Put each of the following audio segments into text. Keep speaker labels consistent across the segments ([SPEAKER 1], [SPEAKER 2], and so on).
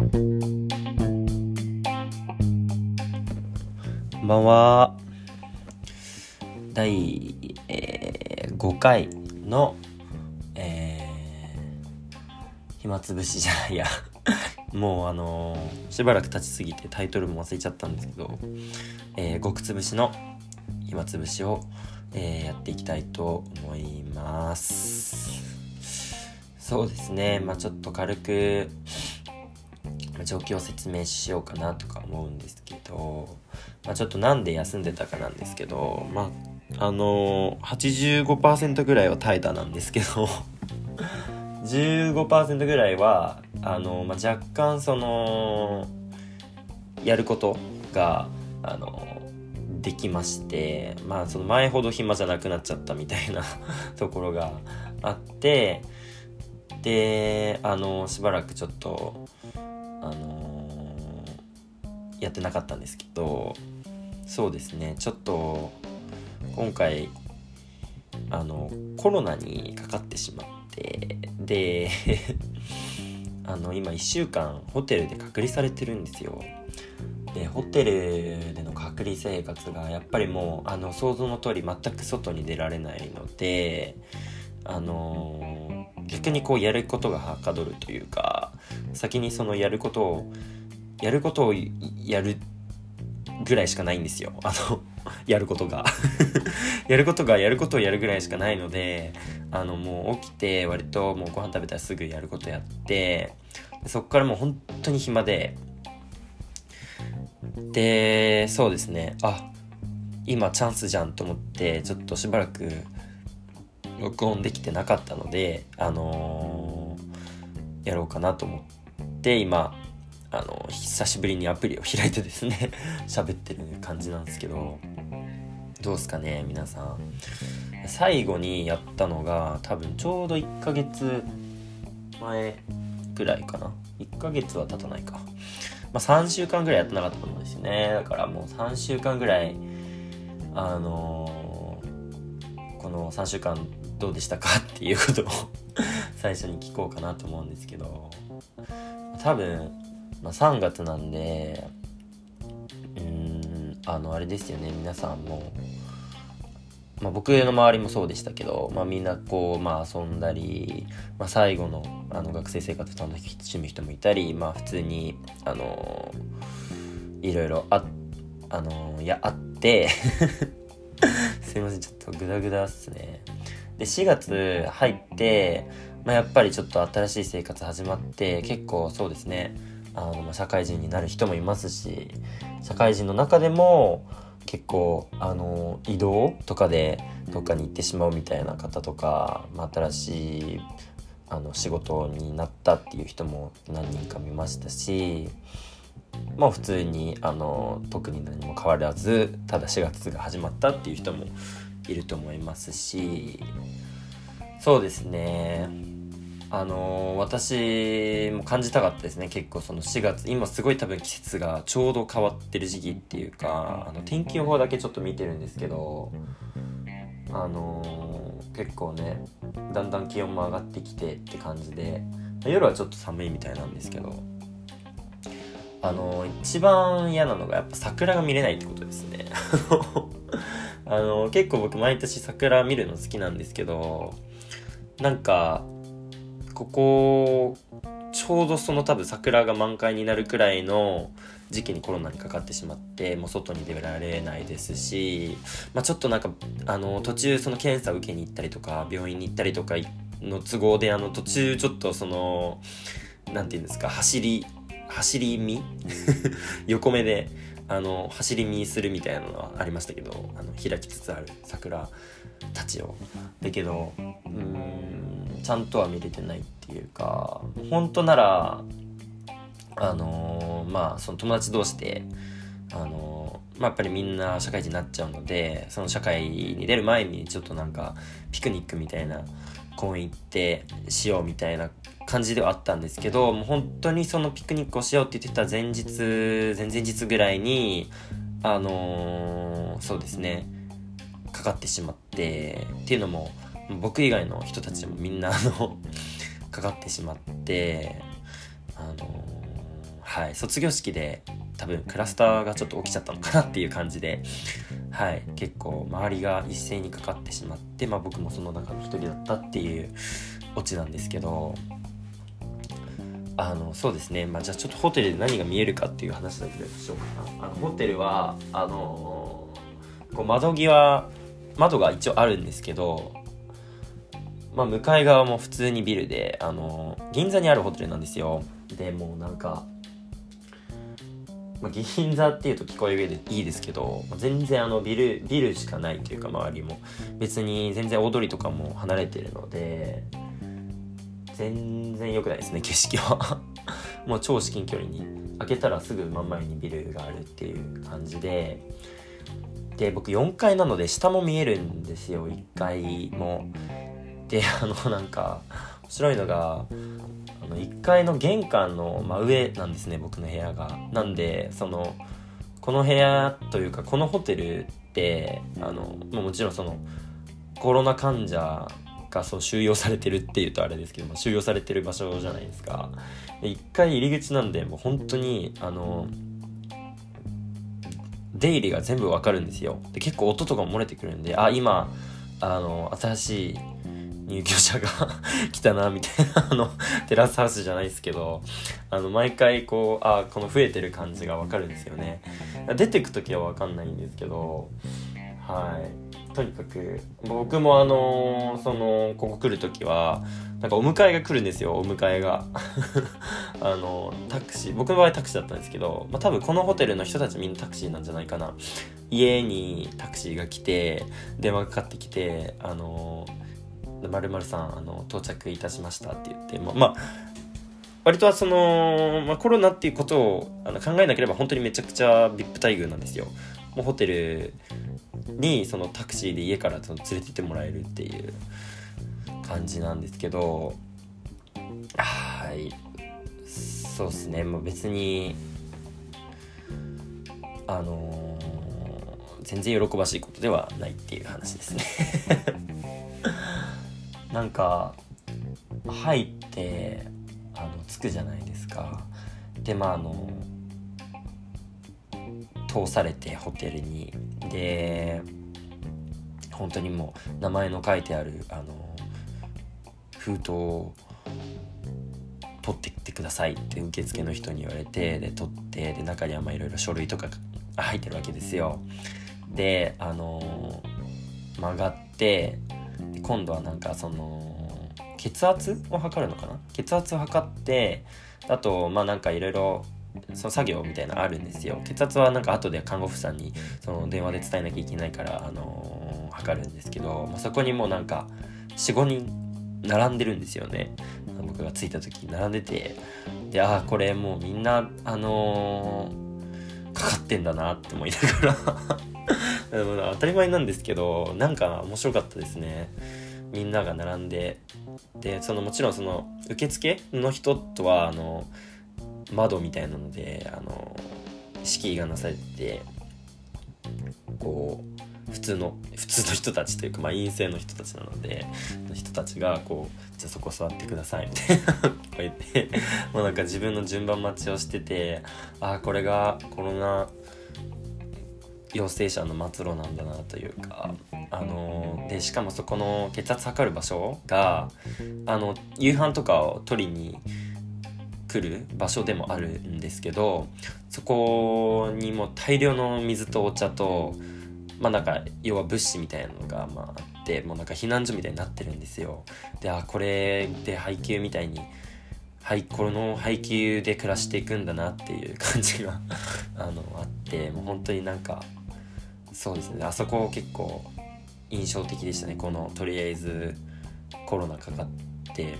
[SPEAKER 1] こんばんは。第、えー、5回のえー、暇つぶしじゃないや。もうあのー、しばらく経ちすぎてタイトルも忘れちゃったんですけど、えー、極つぶしの暇つぶしを、えー、やっていきたいと思います。そうですね。まあちょっと軽く状況を説明しようかなとか思うんですけど、まあ、ちょっとなんで休んでたかなんですけどまああのー、85%ぐらいは怠惰なんですけど15%ぐらいはあの、まあ、若干そのやることがあのできましてまあその前ほど暇じゃなくなっちゃったみたいな ところがあってであのしばらくちょっとあのやってなかったんですけどそうですねちょっと今回あのコロナにかかってしまってで あの今1週間ホテルで隔離されてるんですよ。でホテルでの隔離生活がやっぱりもうあの想像の通り全く外に出られないのであの逆にこうやることがはかどるというか先にそのやることをやることをやるぐらいしかないんですよ。あのやることが。やることがやることをやるぐらいしかないのであのもう起きて割ともうご飯食べたらすぐやることやってそっからもう本当に暇で。でそうですね。あ今チャンスじゃんと思ってちょっとしばらく録音できてなかったのであのー、やろうかなと思って今あの久しぶりにアプリを開いてですね 喋ってる感じなんですけどどうすかね皆さん。最後にやったのが多分ちょうど1ヶ月前ぐらいかな。1ヶ月は経たないか。まあ3週間ぐらいやってなかったと思うんですよね。だからもう3週間ぐらいあのー、この3週間どうでしたかっていうことを 最初に聞こうかなと思うんですけど。多分まあ、3月なんでうんあのあれですよね。皆さんも、まあ、僕の周りもそうでしたけど、まあ、みんなこう、まあ、遊んだり、まあ、最後のあの学生生活楽しむ人もいたり、まあ、普通にあのいろいろああのいやあって。すいません。ちょっとグダグダっすね。で4月入って、まあ、やっぱりちょっと新しい生活始まって結構そうですね。あの社会人になる人もいますし社会人の中でも結構あの移動とかでどっかに行ってしまうみたいな方とか、まあ、新しいあの仕事になったっていう人も何人か見ましたしまあ普通にあの特に何も変わらずただ4月が始まったっていう人もいると思いますしそうですね。あのー、私も感じたかったですね。結構その4月今すごい多分季節がちょうど変わってる時期っていうかあの天気予報だけちょっと見てるんですけどあのー、結構ねだんだん気温も上がってきてって感じで夜はちょっと寒いみたいなんですけどあのー、一番嫌なのがやっぱ桜が見れないってことですね あの結構僕毎年桜見るの好きなんですけどなんかここちょうどその多分桜が満開になるくらいの時期にコロナにかかってしまってもう外に出られないですし、まあ、ちょっとなんかあの途中その検査を受けに行ったりとか病院に行ったりとかの都合であの途中ちょっとその何て言うんですか走り走り見 横目であの走り見するみたいなのはありましたけどあの開きつつある桜たちを。だけどうんちゃんとは見れてないっていうか本当ならあのー、まあその友達同士であのー、まあ、やっぱりみんな社会人になっちゃうのでその社会に出る前にちょっとなんかピクニックみたいな公園行ってしようみたいな感じではあったんですけどもう本当にそのピクニックをしようって言ってた前日前々日ぐらいにあのー、そうですねかかってしまってっていうのも僕以外の人たちもみんなあのかかってしまってあのはい卒業式で多分クラスターがちょっと起きちゃったのかなっていう感じではい結構周りが一斉にかかってしまって、まあ、僕もその中の一人だったっていうオチなんですけどあのそうですね、まあ、じゃあちょっとホテルで何が見えるかっていう話だけしようかな。あのホテルはあのこう窓際窓が一応あるんですけど、まあ、向かい側も普通にビルであの銀座にあるホテルなんですよ。でもうなんか、まあ、銀座っていうと聞こえる上でいいですけど全然あのビルビルしかないというか周りも。別に全然大通りとかも離れてるので全然良くないですね景色は。もう超至近距離に開けたらすぐ真ん前にビルがあるっていう感じで。で僕4階なので下も見えるんですよ1階も。であのなんか面白いのがあの1階の玄関の真上なんですね僕の部屋が。なんでそのこの部屋というかこのホテルってあのもちろんそのコロナ患者がそう収容されてるっていうとあれですけども収容されてる場所じゃないですか。で1回入り口なんでもう本当にあの出入りが全部わかるんですよ。で結構音とかも漏れてくるんであ今あの新しい入居者が 来たなみたいなあのテラスハウスじゃないですけどあの毎回こうあこの増えてる感じがわかるんですよね。出てく時はわかんないんですけどはい。とにかく僕もあのー、そのここ来る時はなんかお迎えが来るんですよお迎えが。あのタクシー。僕の場合タクシーだったんですけど、まあ、多分このホテルの人たちみんなタクシーなんじゃないかな。家にタクシーが来て電話かかってきてあのまるさんあの到着いたしましたって言ってままあ割とはその、まあ、コロナっていうことをあの考えなければ本当にめちゃくちゃ VIP 待遇なんですよ。もうホテルにそのタクシーで家からその連れてってもらえるっていう感じなんですけどはい。そうっすね。もう別にあのー、全然喜ばしいことではないっていう話ですね。なんか入ってあの着くじゃないですか。でまああの通されてホテルに。で本当にもう名前の書いてあるあの封筒を取ってきてくださいって受付の人に言われてで取ってで中にはまあいろいろ書類とかが入ってるわけですよ。であの曲がって今度はなんかその血圧を測るのかな？血圧を測ってあとまあなんかいろいろその作業みたいなのあるんですよ。血圧はなんか後で看護婦さんにその電話で伝えなきゃいけないから、あのー、測るんですけど、まあ、そこにもうなんか45人並んでるんですよね。僕が着いた時並んでてでああこれもうみんなあのー、かかってんだなって思いながら。当たり前なんですけどなんか面白かったですね。みんなが並んで。でそのもちろんその受付の人とはあのー窓みたいなのであの敷居がなされてこう普通の普通の人たちというか、まあ、陰性の人たちなので人たちがこうじゃあそこ座ってくださいみたいなこう言って もうなんか自分の順番待ちをしててああこれがコロナ陽性者の末路なんだなというかあのでしかもそこの血圧測る場所があの夕飯とかを取りに来る場所でもあるんですけどそこにも大量の水とお茶とまあなんか要は物資みたいなのがまああってもうなんか避難所みたいになってるんですよ。であこれで配給みたいにはいこの配給で暮らしていくんだなっていう感じが あのあってもう本当になんかそうですね。あそこ結構印象的でしたね。このとりあえずコロナかかって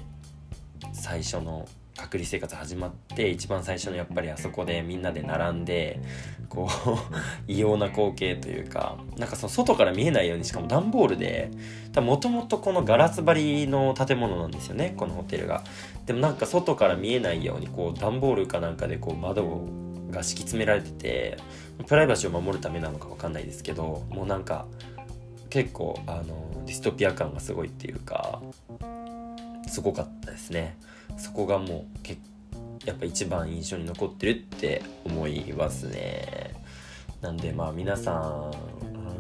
[SPEAKER 1] 最初の隔離生活始まって一番最初のやっぱりあそこでみんなで並んでこう異様な光景というかなんかその外から見えないようにしかも段ボールでもともとこのガラス張りの建物なんですよねこのホテルが。でもなんか外から見えないようにこう段ボールかなんかでこう窓が敷き詰められててプライバシーを守るためなのか分かんないですけどもうなんか結構あのディストピア感がすごいっていうかすごかったですね。そこがもう結やっぱ一番印象に残ってるって思いますね。なんでまあ皆さんあ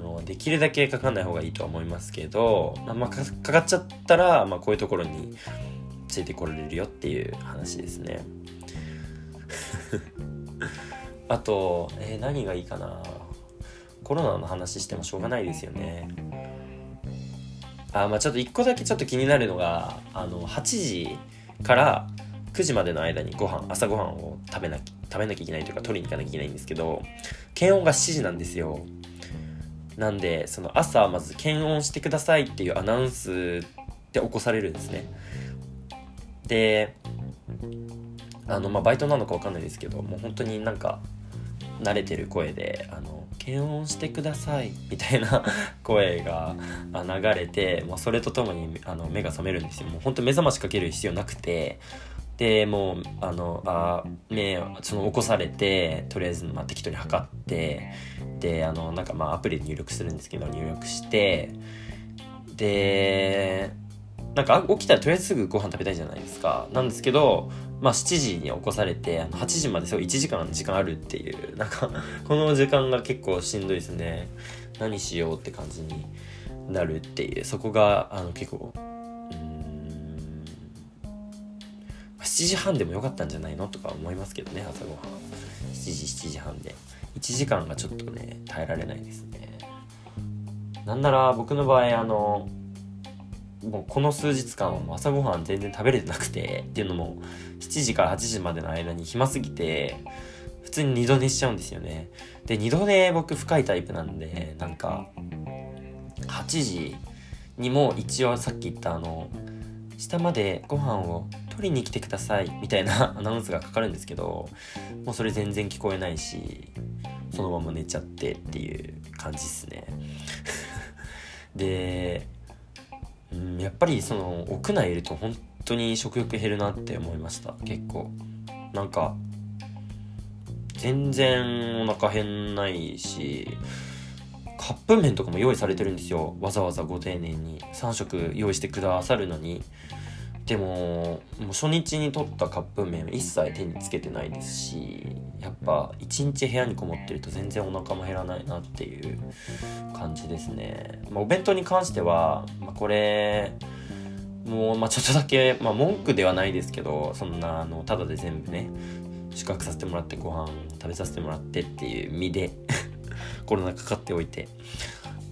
[SPEAKER 1] のできるだけかかんない方がいいとは思いますけど、まあ、まあかかっちゃったら、まあ、こういうところについてこられるよっていう話ですね。あと、えー、何がいいかな。コロナの話してもしょうがないですよね。あまあちょっと一個だけちょっと気になるのがあの8時から9時までの間にご飯朝ごはんを食べなき食べなきゃいけないというか取りに行かなきゃいけないんですけど検温が7時なんですよ。なんでその朝まず検温してくださいっていうアナウンスで起こされるんですね。であのまあバイトなのか分かんないですけどもう本当になんか慣れてる声で「あの検温してください」みたいな 声が流れて、まあ、それとともにあの目が覚めるんですよ。もう本当目覚ましかける必要なくて。でもうあのあ目その起こされてとりあえずまあ適当に測ってであのなんかまあアプリで入力するんですけど入力してでなんか起きたらとりあえずすぐご飯食べたいじゃないですか。なんですけどまあ7時に起こされてあの8時までそう1時間時間あるっていう なんかこの時間が結構しんどいですね。何しようって感じになるっていうそこがあの結構7時半でもよかったんじゃないのとか思いますけどね朝ごはん。7時7時半で。1時間がちょっとね耐えられないですね。なんなら僕の場合あのもうこの数日間は朝ごはん全然食べれてなくてっていうのも7時から8時までの間に暇すぎて普通に二度寝しちゃうんですよね。で二度寝僕深いタイプなんでなんか8時にも一応さっき言ったあの下までご飯を取りに来てくださいみたいな アナウンスがかかるんですけどもうそれ全然聞こえないしそのまま寝ちゃってっていう感じっすね。で、うん、やっぱりその屋内いると本当に食欲減るなって思いました。結構。なんか全然お腹減んないしカップ麺とかも用意されてるんですよ。わざわざご丁寧に。3食用意してくださるのに。でももう初日に取ったカップ麺一切手につけてないですしやっぱ一日部屋にこもってると全然お腹も減らないなっていう感じですね、まあ、お弁当に関しては、まあ、これもう、まあ、ちょっとだけ、まあ、文句ではないですけどそんなあのただで全部ね宿泊させてもらってご飯食べさせてもらってっていう身で コロナかかっておいて。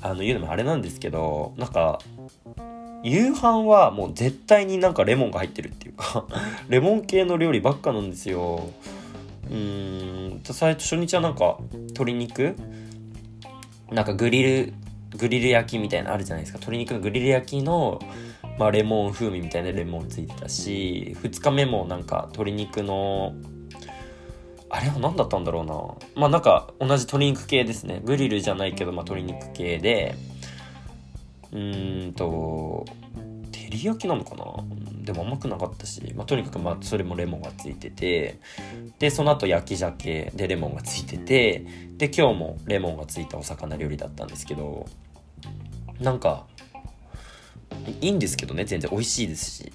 [SPEAKER 1] あの言うのもあれなんですけどなんか夕飯はもう絶対になんかレモンが入ってるっていうか レモン系の料理ばっかなんですよ。うーん最初初日はなんか鶏肉なんかグリルグリル焼きみたいなあるじゃないですか。鶏肉のグリル焼きの、まあ、レモン風味みたいなレモンついてたし2日目もなんか鶏肉のあれは何だったんだろうな。まあなんか同じ鶏肉系ですね。グリルじゃないけど、まあ、鶏肉系でうんと照り焼きなのかな？でも甘くなかったし、まあ、とにかくまあそれもレモンがついててでその後焼き鮭でレモンがついててで今日もレモンがついたお魚料理だったんですけどなんかいいんですけどね全然。美味しいですし、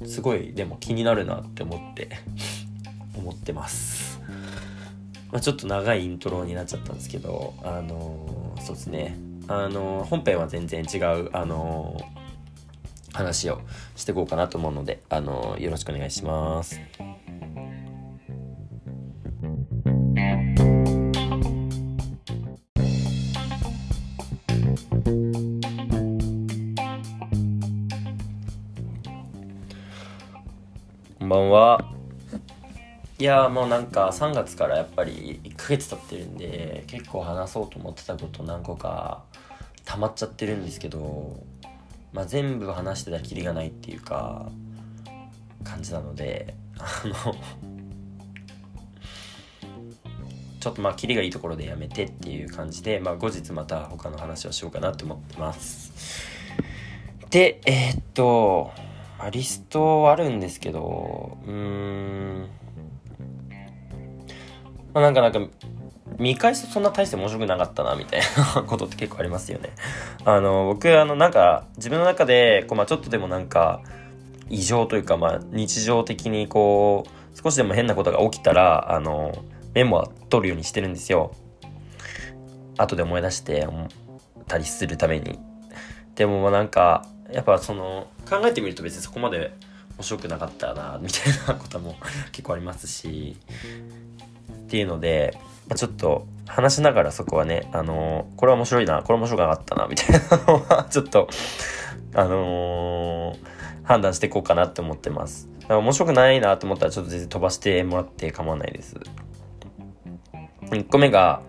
[SPEAKER 1] うん、すごいでも気になるなって思って 思ってます、まあ、ちょっと長いイントロになっちゃったんですけどあのー、そうですね。あの、本編は全然違うあの、話をしていこうかなと思うので、あのよろしくお願いします。こんばんは。いやもうなんか3月からやっぱり1ヶ月経ってるんで結構話そうと思ってたこと何個か溜まっちゃってるんですけど、まあ、全部話してたらキリがないっていうか感じなのであのちょっとまあキリがいいところでやめてっていう感じで、まあ、後日また他の話をしようかなって思ってます。でえー、っと、まあ、リストあるんですけどうーん。まあ、なんかなんか見返すとそんな大して面白くなかったなみたいな ことって結構ありますよね。あの僕あのなんか自分の中でこう、まあ、ちょっとでもなんか異常というか、まあ、日常的にこう少しでも変なことが起きたらあのメモは取るようにしてるんですよ。後で思い出してたりするために。でもなんかやっぱその考えてみると別にそこまで面白くなかったなみたいなことも結構ありますし。っていうので、まあ、ちょっと話しながらそこはねあのこれは面白いなこれ面白くなかったなみたいなのは ちょっとあのー、判断していこうかなって思ってます。面白くないなと思ったらちょっと全然飛ばしてもらって構わないです。1個目が、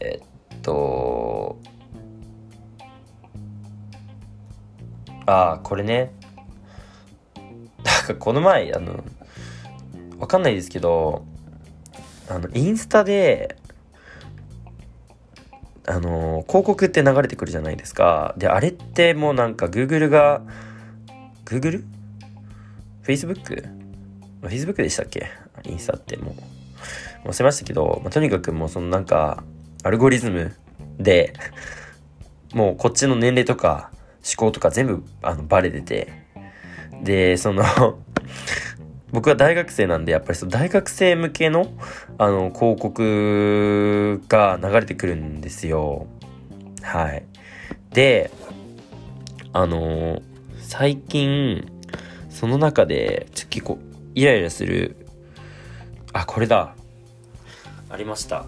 [SPEAKER 1] えっと、ああ、これね。なんかこの前、あの、わかんないですけど、あの、インスタで、あの広告って流れてくるじゃないですか。で、あれってもうなんか Google が、Google?Facebook?Facebook でしたっけ？インスタってもう。忘れましたけど、まあ、とにかくもうそのなんか、アルゴリズムで、もうこっちの年齢とか思考とか全部あのバレてて、で、その僕は大学生なんで、やっぱりその大学生向けの、あの、広告が流れてくるんですよ。はい。で、あの最近、その中で、ちょ結構、イライラする、あ、これだ。ありました。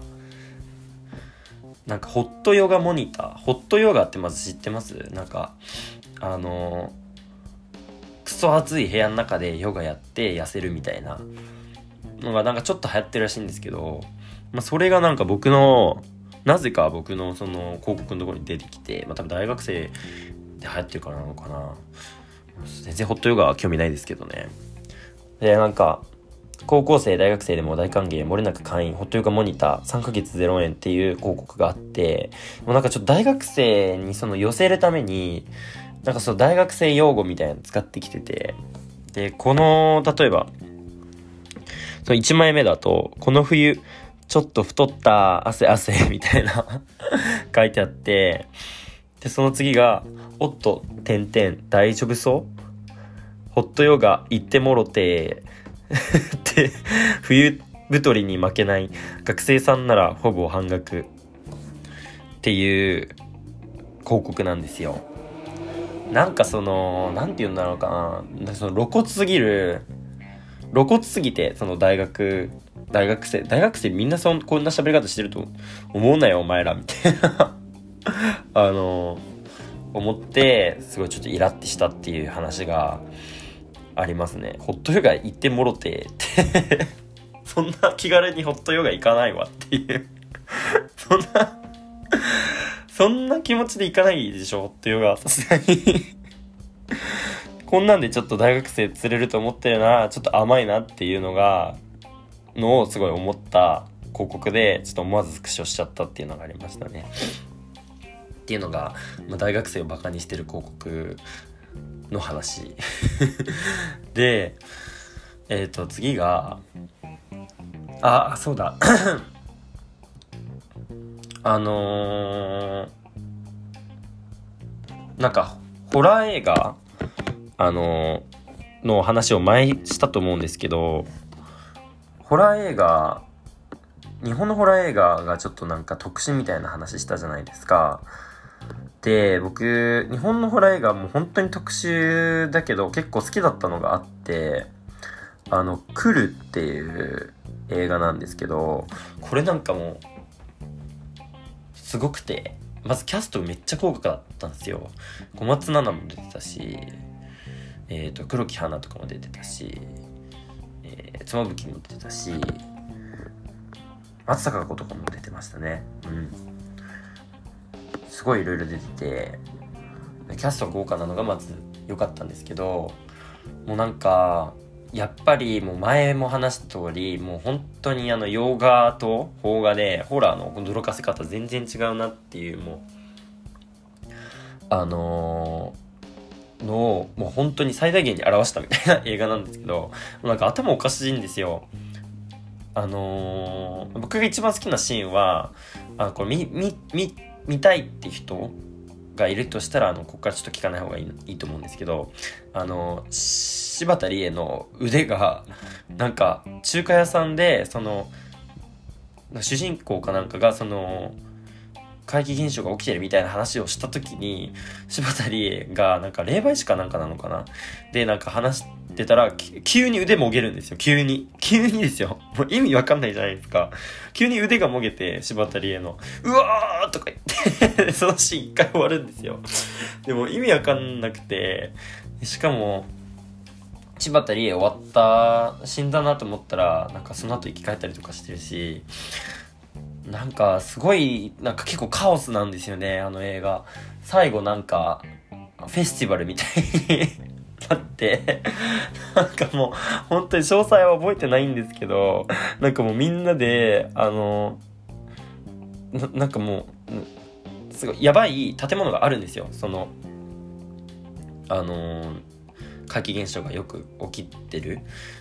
[SPEAKER 1] なんか、ホットヨガモニター。ホットヨガってまず知ってます？なんか、あのクソ暑い部屋の中でヨガやって痩せるみたいな。のがなんかちょっと流行ってるらしいんですけど、まあ、それがなんか僕のなぜか僕のその広告のところに出てきて、まあ、多分大学生で流行ってるからなのかな。全然ホットヨガは興味ないですけどね。でなんか高校生大学生でも大歓迎漏れなく会員ホットヨガモニター3ヶ月0円っていう広告があってもうなんかちょっと大学生にその寄せるためになんかそう大学生用語みたいなの使ってきてて、で、この、例えば、その1枚目だと、この冬、ちょっと太った汗汗 みたいな書いてあって、で、その次が、おっと、てんてん、大丈夫そう？ホットヨガ行ってもろて、って冬太りに負けない学生さんならほぼ半額。っていう広告なんですよ。なんかその、なんて言うんだろうかな。その露骨すぎる、露骨すぎて、その大学、大学生、大学生みんなそんこんな喋り方してると思うなよ、お前ら、みたいな あの、思って、すごいちょっとイラってしたっていう話がありますね。ホットヨガ行ってもろてって そんな気軽にホットヨガ行かないわっていう そんなそんな気持ちでいかないでしょっていうのが、さすがに こんなんでちょっと大学生釣れると思ってるな、ちょっと甘いなっていうのが、のをすごい思った広告で、ちょっと思わずスクショしちゃったっていうのがありましたね。っていうのが、まあ、大学生をバカにしてる広告の話 で、えっ、ー、と、次が、あ、そうだ。あのー、なんか、ホラー映画、あのー、の話を前したと思うんですけど、ホラー映画、日本のホラー映画がちょっとなんか特殊みたいな話したじゃないですか。で、僕、日本のホラー映画も本当に特殊だけど結構好きだったのがあって、あの、来るっていう映画なんですけど、これなんかもう、すごくてまずキャストめっちゃ豪華だったんですよ。小松菜奈も出てたしえっ、ー、と黒木華とかも出てたし、えー、妻夫木も出てたし松坂子とかも出てましたね。うん。すごいいろいろ出ててキャストが豪華なのがまず良かったんですけどもうなんかやっぱりもう前も話した通りもう本当にあの洋画と邦画でホラーの驚かせ方全然違うなっていうもうあのー、のもう本当に最大限に表したみたいな 映画なんですけどなんか頭おかしいんですよ。あのー、僕が一番好きなシーンはあこれ見見見たいって人がいるとしたらあのここからちょっと聞かない方がいいいいと思うんですけどあの柴田理恵の腕がなんか中華屋さんでその主人公かなんかがその怪奇現象が起きてるみたいな話をした時に柴田理恵がなんか霊媒師かなんかなのかな？でなんか話してたら急に腕もげるんですよ。急に。急にですよ。もう意味わかんないじゃないですか。急に腕がもげて柴田理恵の「うわー!」とか言って そのシーン一回終わるんですよ。でも意味わかんなくてしかも柴田理恵終わった死んだなと思ったらなんかその後生き返ったりとかしてるしなんかすごいなんか結構カオスなんですよねあの映画。最後なんかフェスティバルみたいになってなんかもう本当に詳細は覚えてないんですけどなんかもうみんなであのななんかもうすごいやばい建物があるんですよ。そのあの怪奇現象がよく起きてる。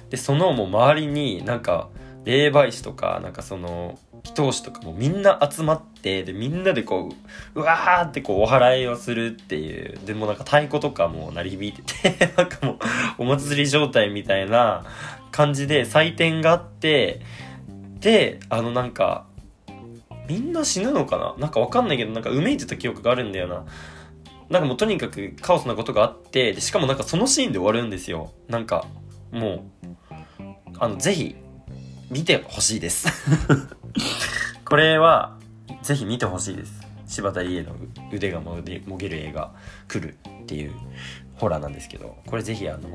[SPEAKER 1] でそのもう周りになんか霊媒師とかなんかその祈祷師とかもみんな集まってでみんなでこううわーってこうお祓いをするっていうでもなんか太鼓とかも鳴り響いてて なんかもうお祭り状態みたいな感じで祭典があってであのなんかみんな死ぬのかな？なんかわかんないけどなんかうめいてた記憶があるんだよな。なんかもうとにかくカオスなことがあってでしかもなんかそのシーンで終わるんですよ。なんかもうあのぜひ見てほしいです。これはぜひ見てほしいです。柴田理恵の腕がもげる映画「来る」っていうホラーなんですけどこれぜひあの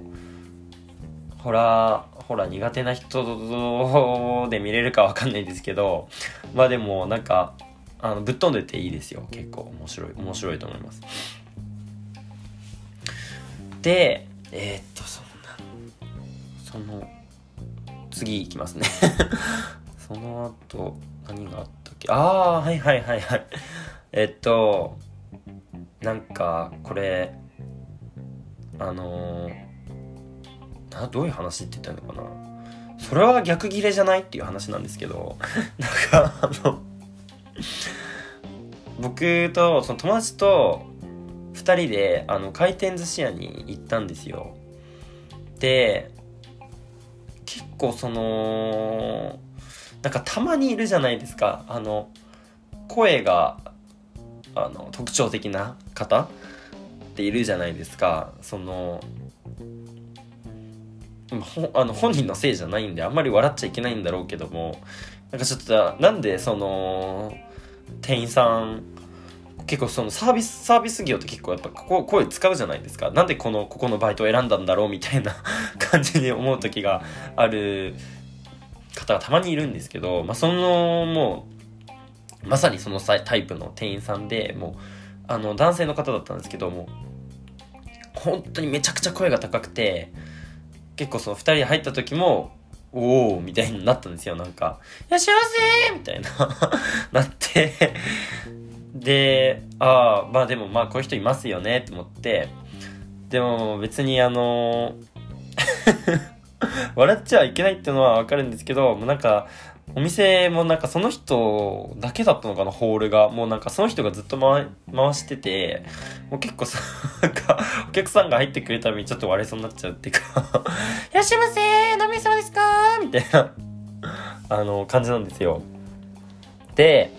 [SPEAKER 1] ホラーホラー苦手な人で見れるかわかんないですけどまあでもなんかあのぶっ飛んでていいですよ。結構面白い面白いと思います。でえー、っとそんなその次いきますね。その後何があったっけ？ああはいはいはいはい。えっとなんかこれあのー、などういう話って言ったのかな？それは逆ギレじゃないっていう話なんですけど なんかあの僕とその友達と2人であの回転寿司屋に行ったんですよ。で結構そのなんかたまにいるじゃないですか。あの声があの特徴的な方っているじゃないですか。そのあの本人のせいじゃないんであんまり笑っちゃいけないんだろうけども。なんかちょっとなんでその店員さん結構そのサービスサービス業って結構やっぱここ声使うじゃないですかなんでこのここのバイトを選んだんだろうみたいな 感じに思う時がある方がたまにいるんですけど、まあ、そのもうまさにそのタイプの店員さんでもうあの男性の方だったんですけども本当にめちゃくちゃ声が高くて結構その2人入った時もおおみたいになったんですよなんか「いらっしゃいませ!」みたいな なってで、ああ、まあでもまあこういう人いますよねって思って、でも別にあの 笑っちゃいけないっていうのはわかるんですけど、もうなんか、お店もなんかその人だけだったのかな、ホールが。もうなんかその人がずっと回回してて、もう結構さ、なんか、お客さんが入ってくれたらちょっと笑いそうになっちゃうっていうかいらっしゃいませー飲みそうですかみたいな、あの、感じなんですよ。で、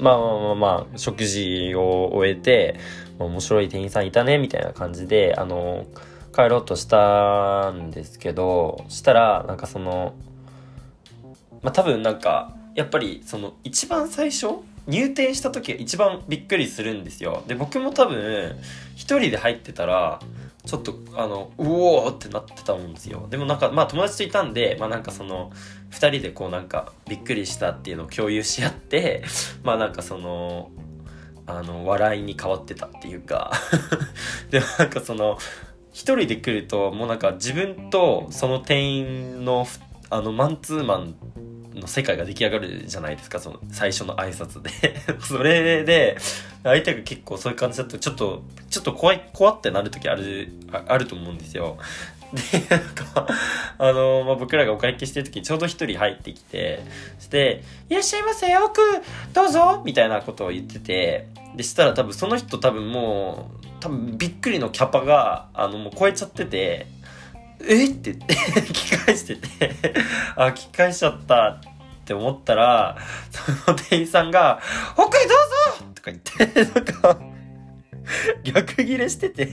[SPEAKER 1] まあまあまあまあ、食事を終えて、面白い店員さんいたね、みたいな感じで、あの、帰ろうとしたんですけど、したら、なんかその、まあ多分なんか、やっぱりその一番最初入店した時が一番びっくりするんですよ。で、僕も多分、一人で入ってたら、ちょっとあのうおーってなってたんですよ。でもなんかまあ友達といたんでまあなんかその2人でこうなんかびっくりしたっていうのを共有し合って まあなんかそのあの笑いに変わってたっていうか。でもなんかその一人で来るともうなんか自分とその店員のあのマンツーマンの世界が出来上がるじゃないですかその最初の挨拶で。それで相手が結構そういう感じだとちょっとちょっと怖い怖ってなる時あるあると思うんですよ。で、なんか、あの、まあ、僕らがお会計してる時にちょうど一人入ってきて、して、いらっしゃいませ、奥、どうぞみたいなことを言ってて、で、したら多分その人多分もう、多分びっくりのキャパが、あの、もう超えちゃってて、え？って言って 聞き返しててあ、聞き返しちゃったっって思ったら、その店員さんが、奥へどうぞ！とか言って、なんか、逆ギレしてて。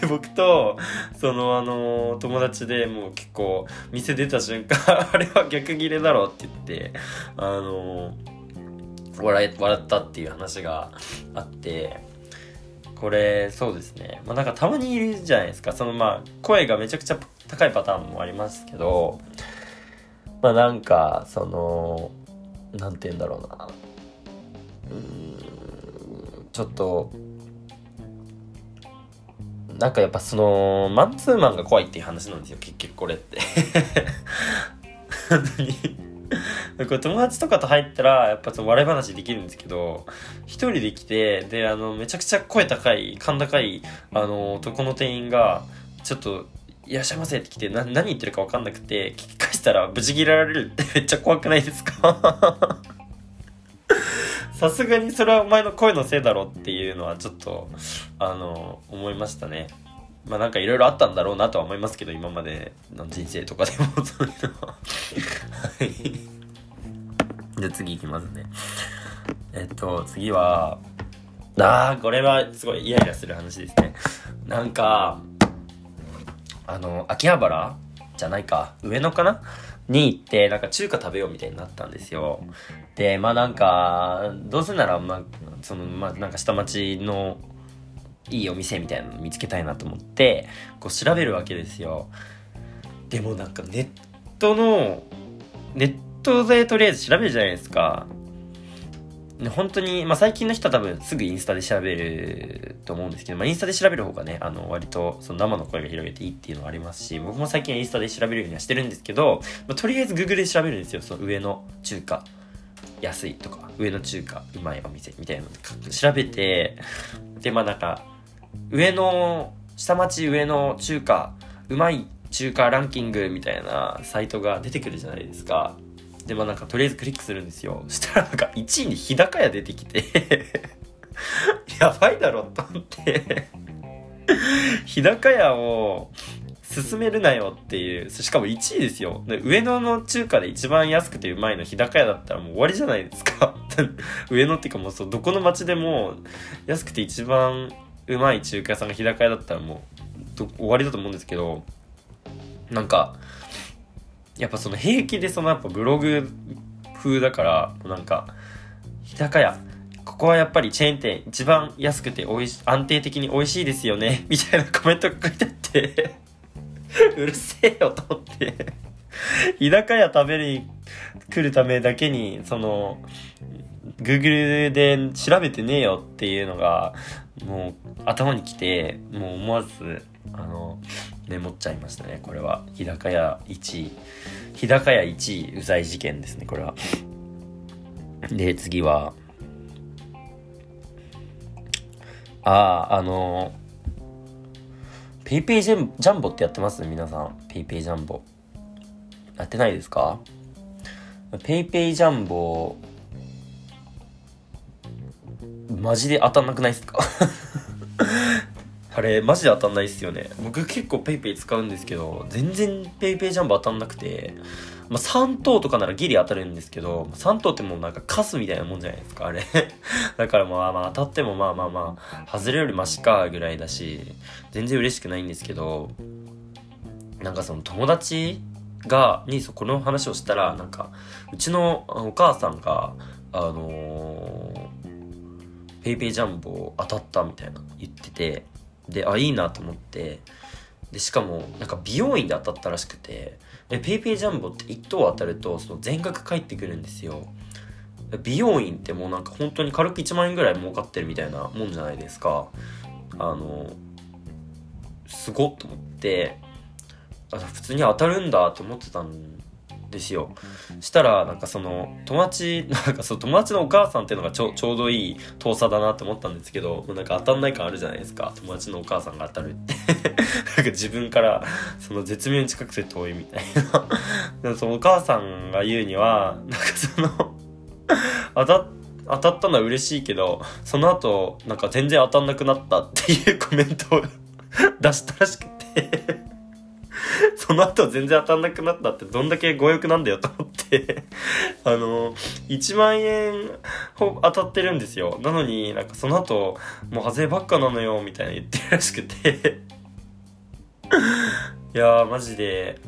[SPEAKER 1] で僕とそのあの友達でもう結構店出た瞬間あれは逆ギレだろって言ってあの笑笑ったっていう話があってこれそうですね。まあなんかたまにいるじゃないですか。そのまあ声がめちゃくちゃ高いパターンもありますけどまあなんかその何て言うんだろうな。うんちょっとなんかやっぱそのマンツーマンが怖いっていう話なんですよ結局これって。本当に。これ友達とかと入ったらやっぱその笑い話できるんですけど一人で来てであのめちゃくちゃ声高い甲高いあの男の店員がちょっといらっしゃいませって来てな何言ってるか分かんなくて聞き返したらブチギレられるって めっちゃ怖くないですか？さすがにそれはお前の声のせいだろっていうのはちょっと、あの、思いましたね。まあなんかいろいろあったんだろうなとは思いますけど、今までの人生とかでもそういうのは。はい。じゃあ次行きますね。えっと、次は、あー、これはすごいイライラする話ですね。なんか、あの、秋葉原？じゃないか、上野かな？に行って、なんか中華食べようみたいになったんですよ。で、まあなんか、どうせなら、まあ、その、まあなんか下町のいいお店みたいなの見つけたいなと思って、こう調べるわけですよ。でもなんかネットの、ネットでとりあえず調べるじゃないですか。本当に、まあ、最近の人は多分すぐインスタで調べると思うんですけど、まあ、インスタで調べる方がね、あの、割とその生の声が広げていいっていうのはありますし、僕も最近インスタで調べるようにはしてるんですけど、まあ、とりあえず Google で調べるんですよ。その上の中華、安いとか、上の中華、うまいお店みたいなの調べて、で、まあなんか、上の、下町上の中華、うまい中華ランキングみたいなサイトが出てくるじゃないですか。で、まあなんかとりあえずクリックするんですよ。そしたらなんか1位に日高屋出てきて やばいだろと思って 日高屋を進めるなよっていう、しかも1位ですよ。上野の中華で一番安くてうまいの日高屋だったらもう終わりじゃないですか。上野っていうかもうそう、どこの町でも安くて一番うまい中華屋さんが日高屋だったらもう終わりだと思うんですけど、なんか、やっぱその平気でそのやっぱブログ風だからなんか日高屋。ここはやっぱりチェーン店一番安くて美味し安定的に美味しいですよね。みたいなコメントが書いてあって。うるせえよと思って。日高屋食べに来るためだけにその Google で調べてねえよっていうのがもう頭にきてもう思わずあのメモっちゃいましたね。これは。日高屋1位。日高屋1位うざい事件ですねこれは。で次は。あああのペイペイジャンボってやってます皆さん。ペイペイジャンボ。やってないですか？ペイペイジャンボマジで当たんなくないっすか？あれ、マジで当たんないっすよね。僕結構 PayPay 使うんですけど、全然 PayPay ジャンボ当たんなくて、まあ、3等とかならギリ当たるんですけど、3等ってもうなんかカスみたいなもんじゃないですか、あれ。だからまあまあ当たってもまあまあまあ、外れよりマシかぐらいだし、全然嬉しくないんですけど、なんかその友達が、にこの話をしたら、なんか、うちのお母さんが、あのー、ペイペイジャンボ当たったみたいな言ってて、であいいなと思って。でしかもなんか美容院で当たったらしくて。で PayPay ジャンボって1等当たるとその全額返ってくるんですよ。美容院ってもうなんか本当に軽く1万円ぐらい儲かってるみたいなもんじゃないですか。あのすごっと思って。あ普通に当たるんだって思ってたんですよ。したら、なんかその、友達、なんかそう、友達のお母さんっていうのがちょうどいい遠さだなって思ったんですけど、なんか当たんない感あるじゃないですか。友達のお母さんが当たるって。なんか自分から、その絶妙に近くて遠いみたいな。そのお母さんが言うには、なんかその当た当たったのは嬉しいけど、その後、なんか全然当たんなくなったっていうコメントを出したらしくて その後全然当たんなくなったってどんだけ強欲なんだよと思って。あの、1万円ほ当たってるんですよ。なのになんかその後、もう外ればっかなのよ、みたいな言ってるらしくて。いやー、マジで、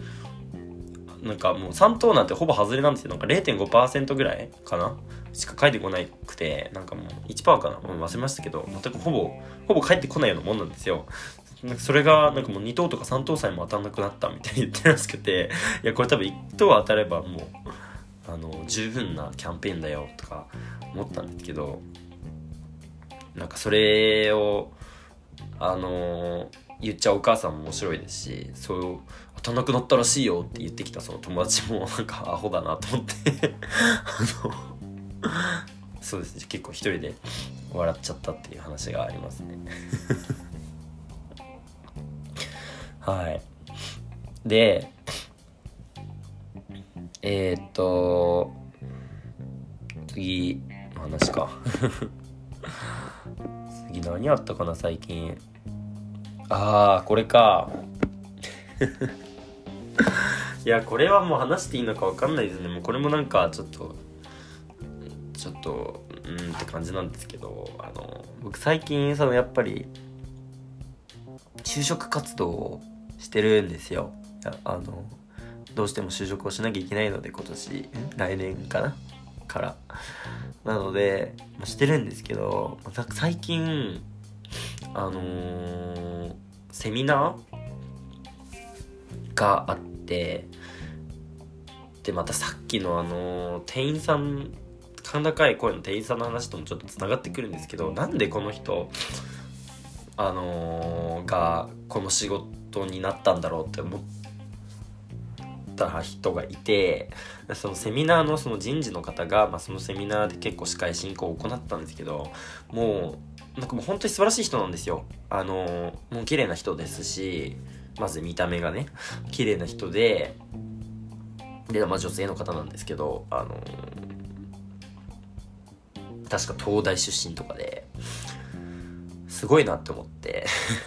[SPEAKER 1] なんかもう3等なんてほぼ外れなんですよ。なんか0.5%ぐらいかな？しか返ってこなくて、なんかもう1%かな？もう忘れましたけど、全くほぼ、ほぼ返ってこないようなもんなんですよ。なんかそれがなんかもう2等とか3等さえも当たんなくなったみたいに言ってらしくていやこれ多分1等当たればもうあの十分なキャンペーンだよとか思ったんですけどなんかそれをあの言っちゃうお母さんも面白いですしそう当たんなくなったらしいよって言ってきたその友達も なんかアホだなと思って。あのそうですね。結構一人で笑っちゃったっていう話がありますね。はい。でえー、っと次の話か。次何あったかな最近。ああこれか。いやこれはもう話していいのか分かんないですね。もうこれもなんかちょっとちょっとうんって感じなんですけどあの僕最近そのやっぱり就職活動をしてるんですよ。あのどうしても就職をしなきゃいけないので今年。来年かな？から。なので、まあ、してるんですけど最近あのー、セミナーがあってでまたさっきのあのー、店員さん甲高い声の店員さんの話ともちょっとつながってくるんですけどなんでこの人あのー、がこの仕事トになったんだろうって思った人がいてそのセミナーのその人事の方が、まあ、そのセミナーで結構司会進行を行ったんですけどもうなんかもう本当に素晴らしい人なんですよ。あのもう綺麗な人ですしまず見た目がね綺麗な人でで、まあ、女性の方なんですけどあの確か東大出身とかですごいなって思って。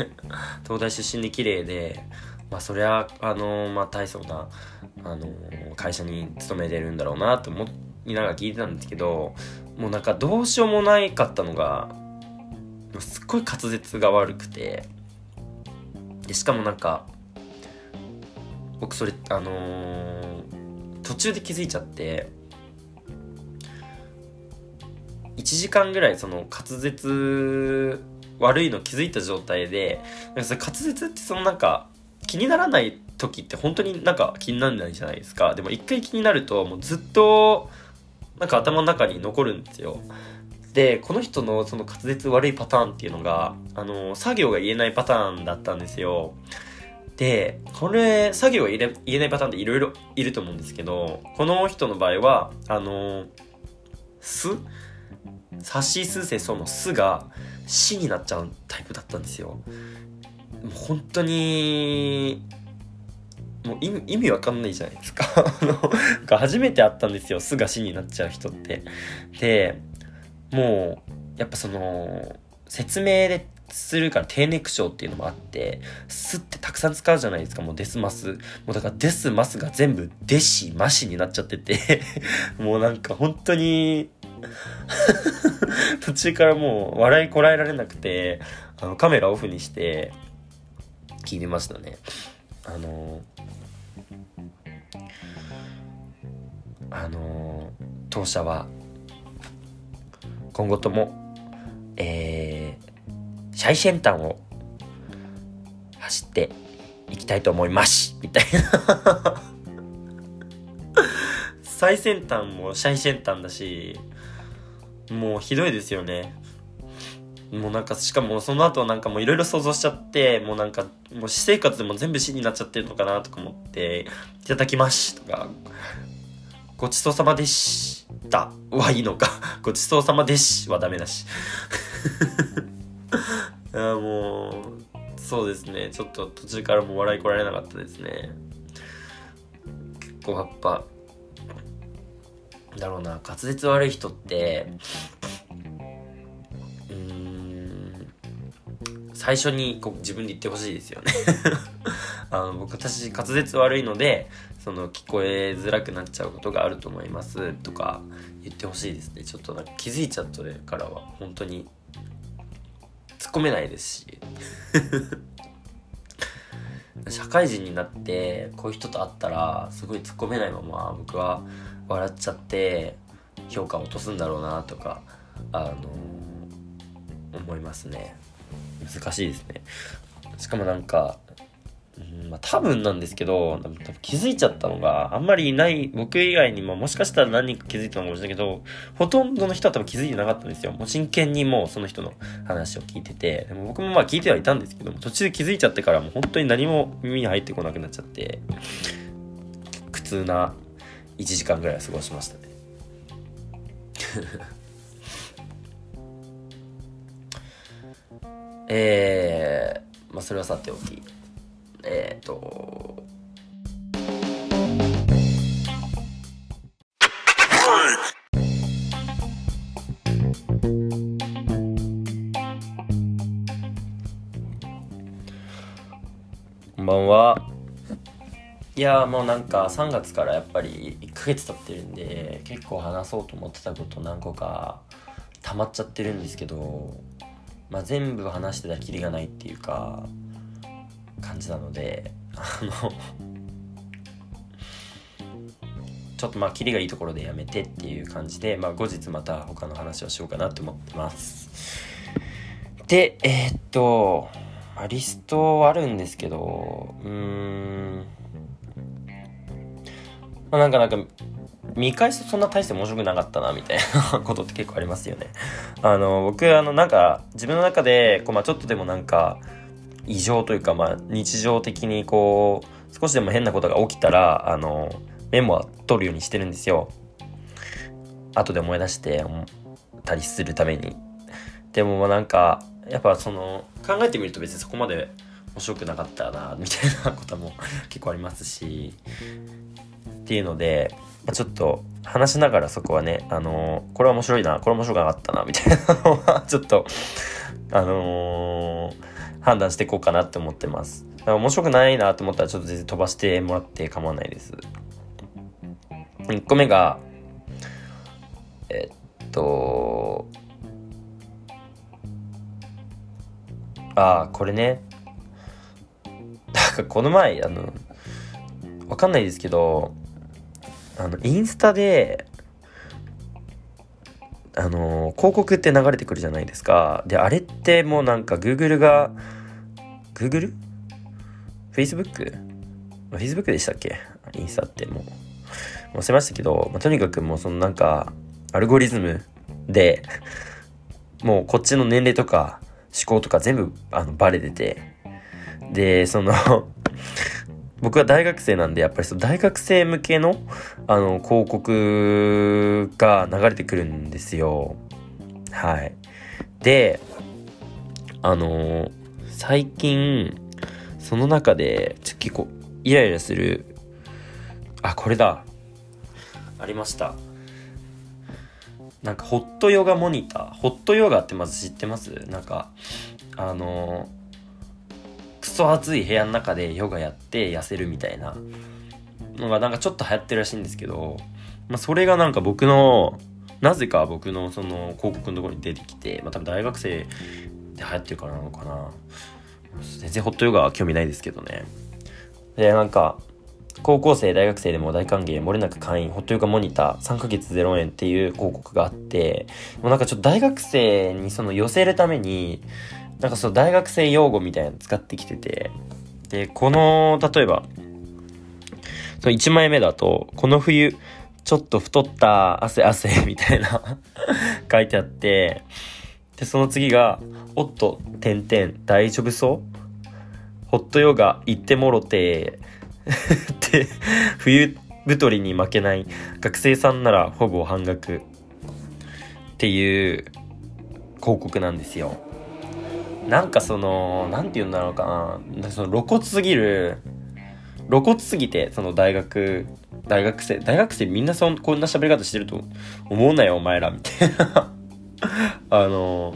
[SPEAKER 1] 東大出身で綺麗でまあそりゃあのまあ大層なあの会社に勤めてるんだろうなって思いながら聞いてたんですけどもうなんかどうしようもないかったのがすっごい滑舌が悪くてでしかもなんか僕それあのー、途中で気づいちゃって1時間ぐらいその滑舌悪いの気づいた状態でなんか滑舌ってそのなんか気にならない時って本当になんか気にならないじゃないですか。でも一回気になるともうずっとなんか頭の中に残るんですよ。でこの人のその滑舌悪いパターンっていうのがあの作業が言えないパターンだったんですよ。でこれ作業が言えないパターンっていろいろいると思うんですけどこの人の場合はあの「す」「さしすせそ」の「す」が死になっちゃうタイプだったんですよ。もう本当にもう意味意味わかんないじゃないですか。初めて会ったんですよ。すが死になっちゃう人って。でもうやっぱその説明でするから低ネ章っていうのもあってすってたくさん使うじゃないですか。もうデスマス。もうだからデスマスが全部デシマシになっちゃってて。もうなんか本当に 途中からもう笑いこらえられなくて、あのカメラオフにして聞いてましたね。あのあの当社は今後とも、えー、最先端を走っていきたいと思いますみたいな 最先端も最先端だしもうひどいですよね。もうなんかしかもその後なんかもういろいろ想像しちゃってもうなんかもう私生活でも全部死になっちゃってるのかなとか思って「いただきます」とか「ごちそうさまでした」はいいのか「ごちそうさまでし」はダメだし。いやもうそうですね。ちょっと途中からもう笑いこられなかったですね。結構やっぱだろうな。滑舌悪い人ってうん最初にこう自分で言ってほしいですよね。あの僕私滑舌悪いのでその聞こえづらくなっちゃうことがあると思いますとか言ってほしいですね。ちょっとなんか気づいちゃったからは本当に突っ込めないですし。社会人になってこういう人と会ったらすごい突っ込めないまま僕は笑っちゃって評価を落とすんだろうなとかあの思いますね難しいですねしかもなんかうんまあ、多分なんですけど、多分気づいちゃったのがあんまりいない、僕以外にももしかしたら何人か気づいたのかもしれないけど、ほとんどの人は多分気づいてなかったんですよ。もう真剣にもうその人の話を聞いてて、でも僕もまあ聞いてはいたんですけど、途中で気づいちゃってからもう本当に何も耳に入ってこなくなっちゃって、苦痛な1時間ぐらい過ごしましたね。えー、まあそれはさておき。えっ、ー、と、こんばんは。いやもうなんか3月からやっぱり1ヶ月経ってるんで結構話そうと思ってたこと何個か溜まっちゃってるんですけど、まあ、全部話してたきりがないっていうか感じなのであのちょっとまあキリがいいところでやめてっていう感じで、まあ、後日また他の話をしようかなと思ってます。でえー、っと、まあ、リストあるんですけどうーん。まあ、なんかなんか見返すとそんな大して面白くなかったなみたいなことって結構ありますよね。あの僕あのなんか自分の中でこう、まあ、ちょっとでもなんか異常というか、まあ、日常的にこう少しでも変なことが起きたらあのメモは取るようにしてるんですよ。後で思い出してたりするために。でもなんかやっぱその考えてみると別にそこまで面白くなかったなみたいなことも結構ありますし。っていうので、まあ、ちょっと話しながらそこはねあのこれは面白いなこれ面白くなかったなみたいなのは ちょっとあのー判断していこうかなって思ってます。だから面白くないなと思ったらちょっと全然飛ばしてもらって構わないです。1個目が、えっと、ああ、これね。なんかこの前、あの、わかんないですけど、あの、インスタで、あの広告って流れてくるじゃないですか。で、あれってもうなんか Google が Google?Facebook?Facebook でしたっけ？インスタってもう忘れましたけど、まあ、とにかくもうそのなんかアルゴリズムでもうこっちの年齢とか思考とか全部あのバレててでその僕は大学生なんでやっぱりその大学生向けのあの広告が流れてくるんですよはいであのー最近、その中で、ちょっと結構イライラする、あ、これだ。ありました。なんか、ホットヨガモニター。ホットヨガってまず知ってます？なんか、あのクソ暑い部屋の中でヨガやって痩せるみたいなのがなんかちょっと流行ってるらしいんですけど、まあ、それがなんか僕のなぜか僕のその広告のところに出てきて、まあ、多分大学生で流行ってるからなのかな。全然ホットヨガは興味ないですけどね。でなんか高校生大学生でも大歓迎漏れなく会員ホットヨガモニター3ヶ月0円っていう広告があってもうなんかちょっと大学生にその寄せるためになんかその大学生用語みたいなの使ってきててでこの例えばその1枚目だとこの冬ちょっと太った汗汗 みたいな書いてあってでその次が「おっと点々大丈夫そう？ホットヨガ行ってもろて」って冬太りに負けない学生さんならほぼ半額っていう広告なんですよ。なんかその何て言うんだろうかな。その露骨すぎる露骨すぎてその大学大学生大学生みんなそんこんな喋り方してると思うなよお前らみたいな。あの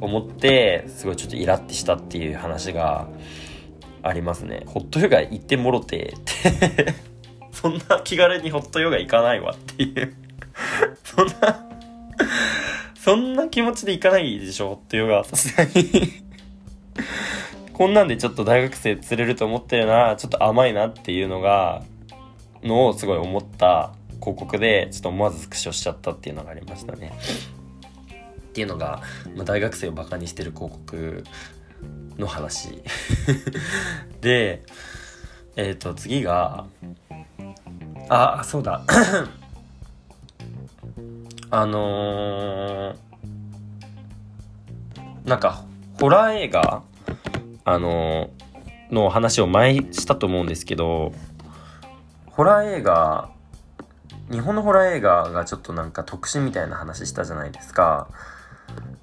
[SPEAKER 1] 思ってすごいちょっとイラってしたっていう話がありますね。ホットヨガ行ってもろてって。そんな気軽にホットヨガ行かないわっていう。そんなそんな気持ちで行かないでしょホットヨガさすがに。こんなんでちょっと大学生釣れると思ってるなちょっと甘いなっていうのがのをすごい思った広告でちょっと思わずスクショしちゃったっていうのがありましたね。っていうのが、まあ、大学生をバカにしてる広告の話。でえっ、ー、と次があそうだ。あのー、なんかホラー映画あのー、の話を前したと思うんですけどホラー映画日本のホラー映画がちょっとなんか特殊みたいな話したじゃないですか。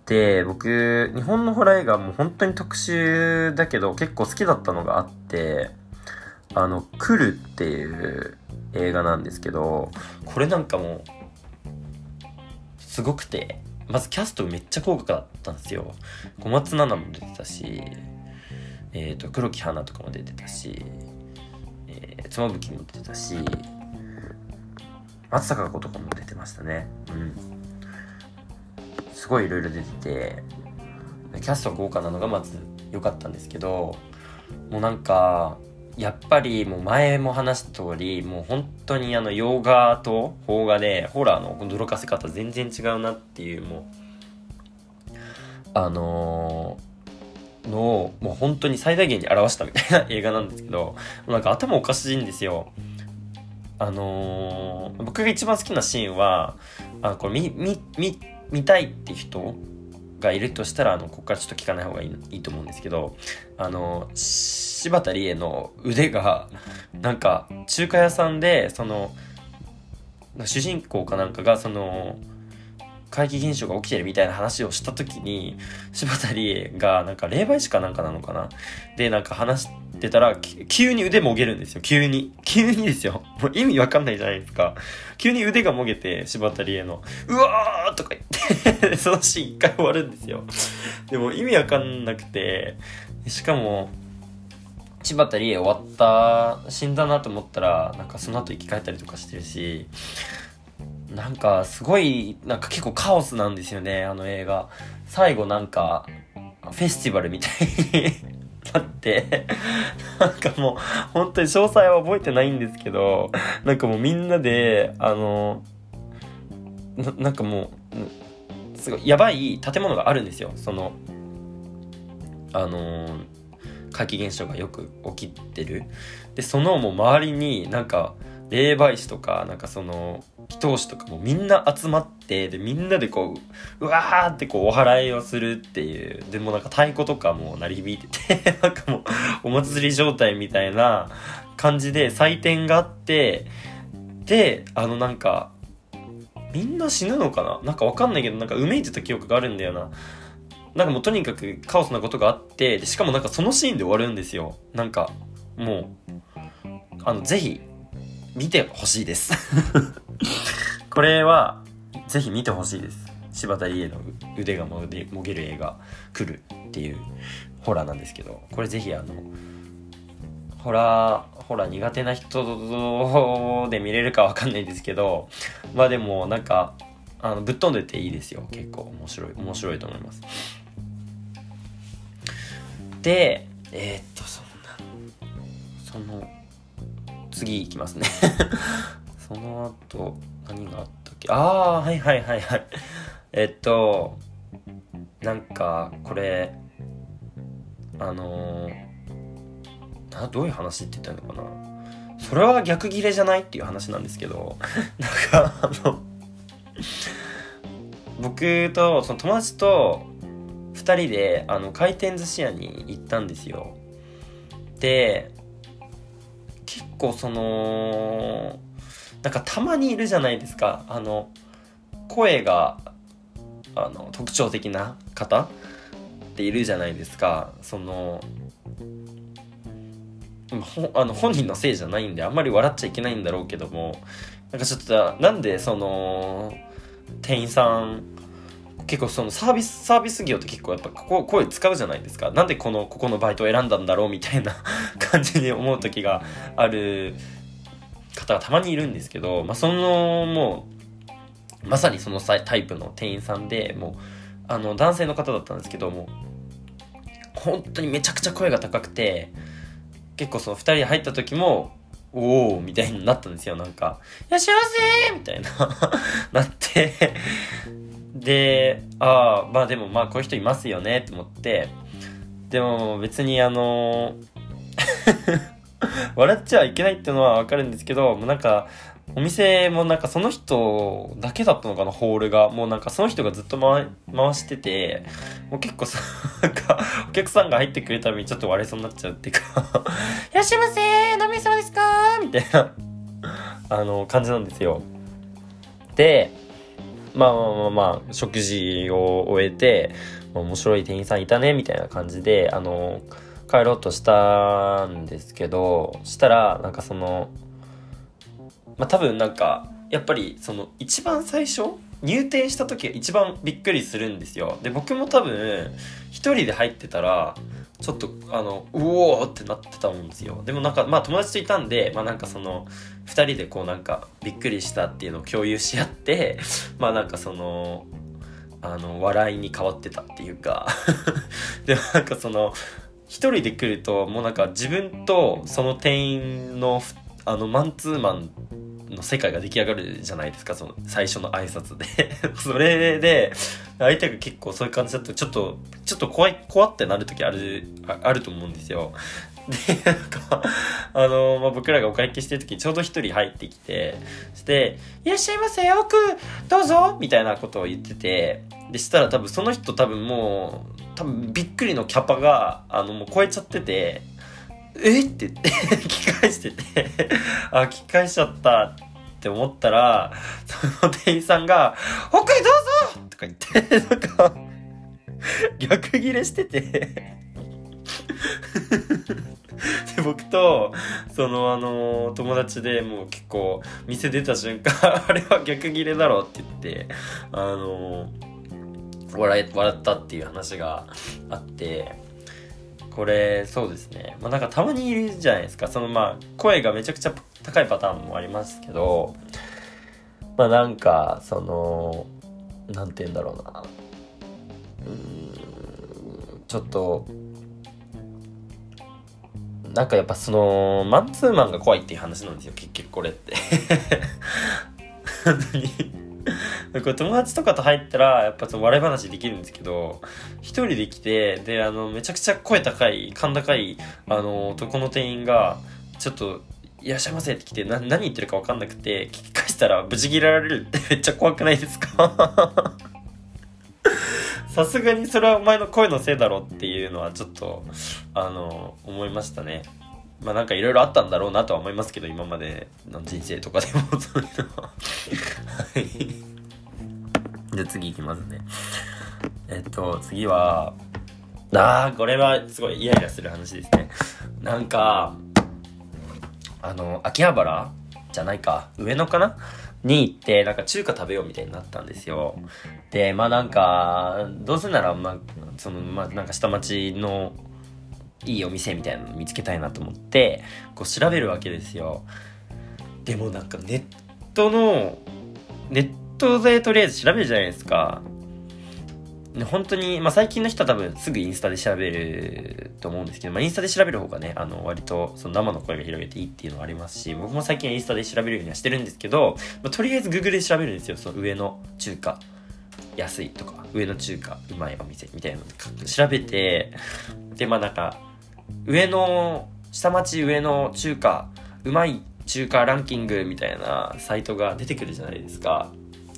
[SPEAKER 1] で、僕、日本のホラー映画も本当に特殊だけど結構好きだったのがあって、あの、来るっていう映画なんですけど、これなんかもう、すごくて、まずキャストめっちゃ高価だったんですよ。小松菜奈も出てたし、えっ、ー、と、黒木華とかも出てたし、えー、妻夫木も出てたし、松坂子とかも出てましたね。うん。すごいいろいろ出ててキャスト豪華なのがまず良かったんですけどもうなんかやっぱりもう前も話した通りもう本当にあの洋画と邦画でホラーの驚かせ方全然違うなっていうもうあのー、のをもう本当に最大限に表したみたいな映画なんですけどなんか頭おかしいんですよ。あのー、僕が一番好きなシーンはあこれみみみ見たいって人がいるとしたらあのここからちょっと聞かない方がいいいいと思うんですけどあの柴田理恵の腕がなんか中華屋さんでその主人公かなんかがその怪奇現象が起きてるみたいな話をした時に柴田理恵がなんか霊媒師かなんかなのかな？でなんか話してたら急に腕もげるんですよ。急に。急にですよ。もう意味わかんないじゃないですか。急に腕がもげて柴田理恵の「うわー!」とか言って そのシーン一回終わるんですよ。でも意味わかんなくてしかも柴田理恵終わった死んだなと思ったらなんかその後生き返ったりとかしてるしなんかすごいなんか結構カオスなんですよねあの映画。最後なんかフェスティバルみたいになってなんかもう本当に詳細は覚えてないんですけどなんかもうみんなであのななんかもうすごいやばい建物があるんですよ。そのあの怪奇現象がよく起きてる。でそのもう周りになんか霊媒師とかなんかその祈祷師とかもみんな集まってでみんなでこううわーってこうお祓いをするっていうでもなんか太鼓とかも鳴り響いてて なんかもうお祭り状態みたいな感じで祭典があってであのなんかみんな死ぬのかな？なんかわかんないけどなんかうめいてた記憶があるんだよな。なんかもうとにかくカオスなことがあってでしかもなんかそのシーンで終わるんですよ。なんかもうあのぜひ見てほしいです。これはぜひ見てほしいです。柴田理恵の腕がもげる映画「来る」っていうホラーなんですけどこれぜひあのホラーホラー苦手な人で見れるかわかんないですけどまあでもなんかあのぶっ飛んでていいですよ。結構面白い面白いと思います。でえー、っとそんなその次いきますね。その後何があったっけ？ああはいはいはいはい。えっとなんかこれあのー、どういう話って言ったのかな？それは逆ギレじゃないっていう話なんですけど なんかあの僕とその友達と2人であの回転寿司屋に行ったんですよ。で結構そのなんかたまにいるじゃないですか。あの声があの特徴的な方っているじゃないですか。そのあの本人のせいじゃないんであんまり笑っちゃいけないんだろうけども。なんかちょっとなんでその店員さん結構そのサービスサービス業って結構やっぱここ声使うじゃないですかなんでこのここのバイトを選んだんだろうみたいな感じに思う時がある方がたまにいるんですけど、まあ、そのもうまさにそのタイプの店員さんでもうあの男性の方だったんですけども本当にめちゃくちゃ声が高くて結構その2人で入った時もおおみたいになったんですよなんか「いらっしゃいませ!」みたいな なってでああまあでもまあこういう人いますよねって思ってでも別にあの 笑っちゃいけないっていうのはわかるんですけどもうなんかお店もなんかその人だけだったのかな、ホールが。もうなんかその人がずっと回回してて、もう結構さ、なんか、お客さんが入ってくれたびにちょっと割れそうになっちゃうっていうかいらっしゃいませー飲みそうですかみたいな、あの、感じなんですよ。で、まあまあまあまあ、食事を終えて、面白い店員さんいたね、みたいな感じで、あの、帰ろうとしたんですけど、したら、なんかその、まあ、多分なんかやっぱりその一番最初入店した時が一番びっくりするんですよ。で僕も多分一人で入ってたらちょっとあのうおーってなってたんですよ。でもなんかまあ友達といたんでまあなんかその2人でこうなんかびっくりしたっていうのを共有し合って まあなんかそのあの笑いに変わってたっていうか。でもなんかその一人で来るともうなんか自分とその店員のあのマンツーマンの世界が出来上がるじゃないですかその最初の挨拶で。それで相手が結構そういう感じだとちょっとちょっと怖い怖ってなる時あるあると思うんですよ。でなんかあの、まあ、僕らがお会計してる時にちょうど一人入ってきてして「いらっしゃいませ奥どうぞ」みたいなことを言っててでしたら多分その人多分もう多分びっくりのキャパがあのもう超えちゃっててえっ？て言って 聞き返しててあ、聞き返しちゃったっって思ったら、その店員さんが、奥へどうぞ!とか言って、なんか、逆ギレしてて。で、僕と、そのあの、友達でもう結構、店出た瞬間、あれは逆ギレだろって言って、あの、笑笑ったっていう話があって、これそうですね。まあなんかたまにいるじゃないですか。そのまあ声がめちゃくちゃ高いパターンもありますけどまあなんかその何て言うんだろうな。うんちょっとなんかやっぱそのマンツーマンが怖いっていう話なんですよ結局これって。本当にこれ友達とかと入ったらやっぱその笑い話できるんですけど一人で来てであのめちゃくちゃ声高い甲高いあの男の店員がちょっといらっしゃいませって来てな何言ってるか分かんなくて聞き返したらブチギレられる。っ てめっちゃ怖くないですか？さすがにそれはお前の声のせいだろっていうのはちょっとあの思いましたね。まあなんかいろいろあったんだろうなとは思いますけど今までの人生とかでも。そういうのははい。じゃあ次いきますね。えっと次はあーこれはすごいイライラする話ですね。なんかあの秋葉原？じゃないか。上野かな？に行ってなんか中華食べようみたいになったんですよ。でまあなんかどうせならまあそのまあなんか下町のいいお店みたいなの見つけたいなと思ってこう調べるわけですよ。でもなんかネットのネットでとりあえず調べるじゃないですか。本当に、まあ、最近の人は多分すぐインスタで調べると思うんですけど、まあ、インスタで調べる方がね、あの、割とその生の声が広げていいっていうのはありますし、僕も最近インスタで調べるようにはしてるんですけど、まあ、とりあえず Google で調べるんですよ、その上の中華。安いとか、上の中華、うまいお店みたいなの調べて、で、まあなんか、上の、下町上の中華、うまい中華ランキングみたいなサイトが出てくるじゃないですか。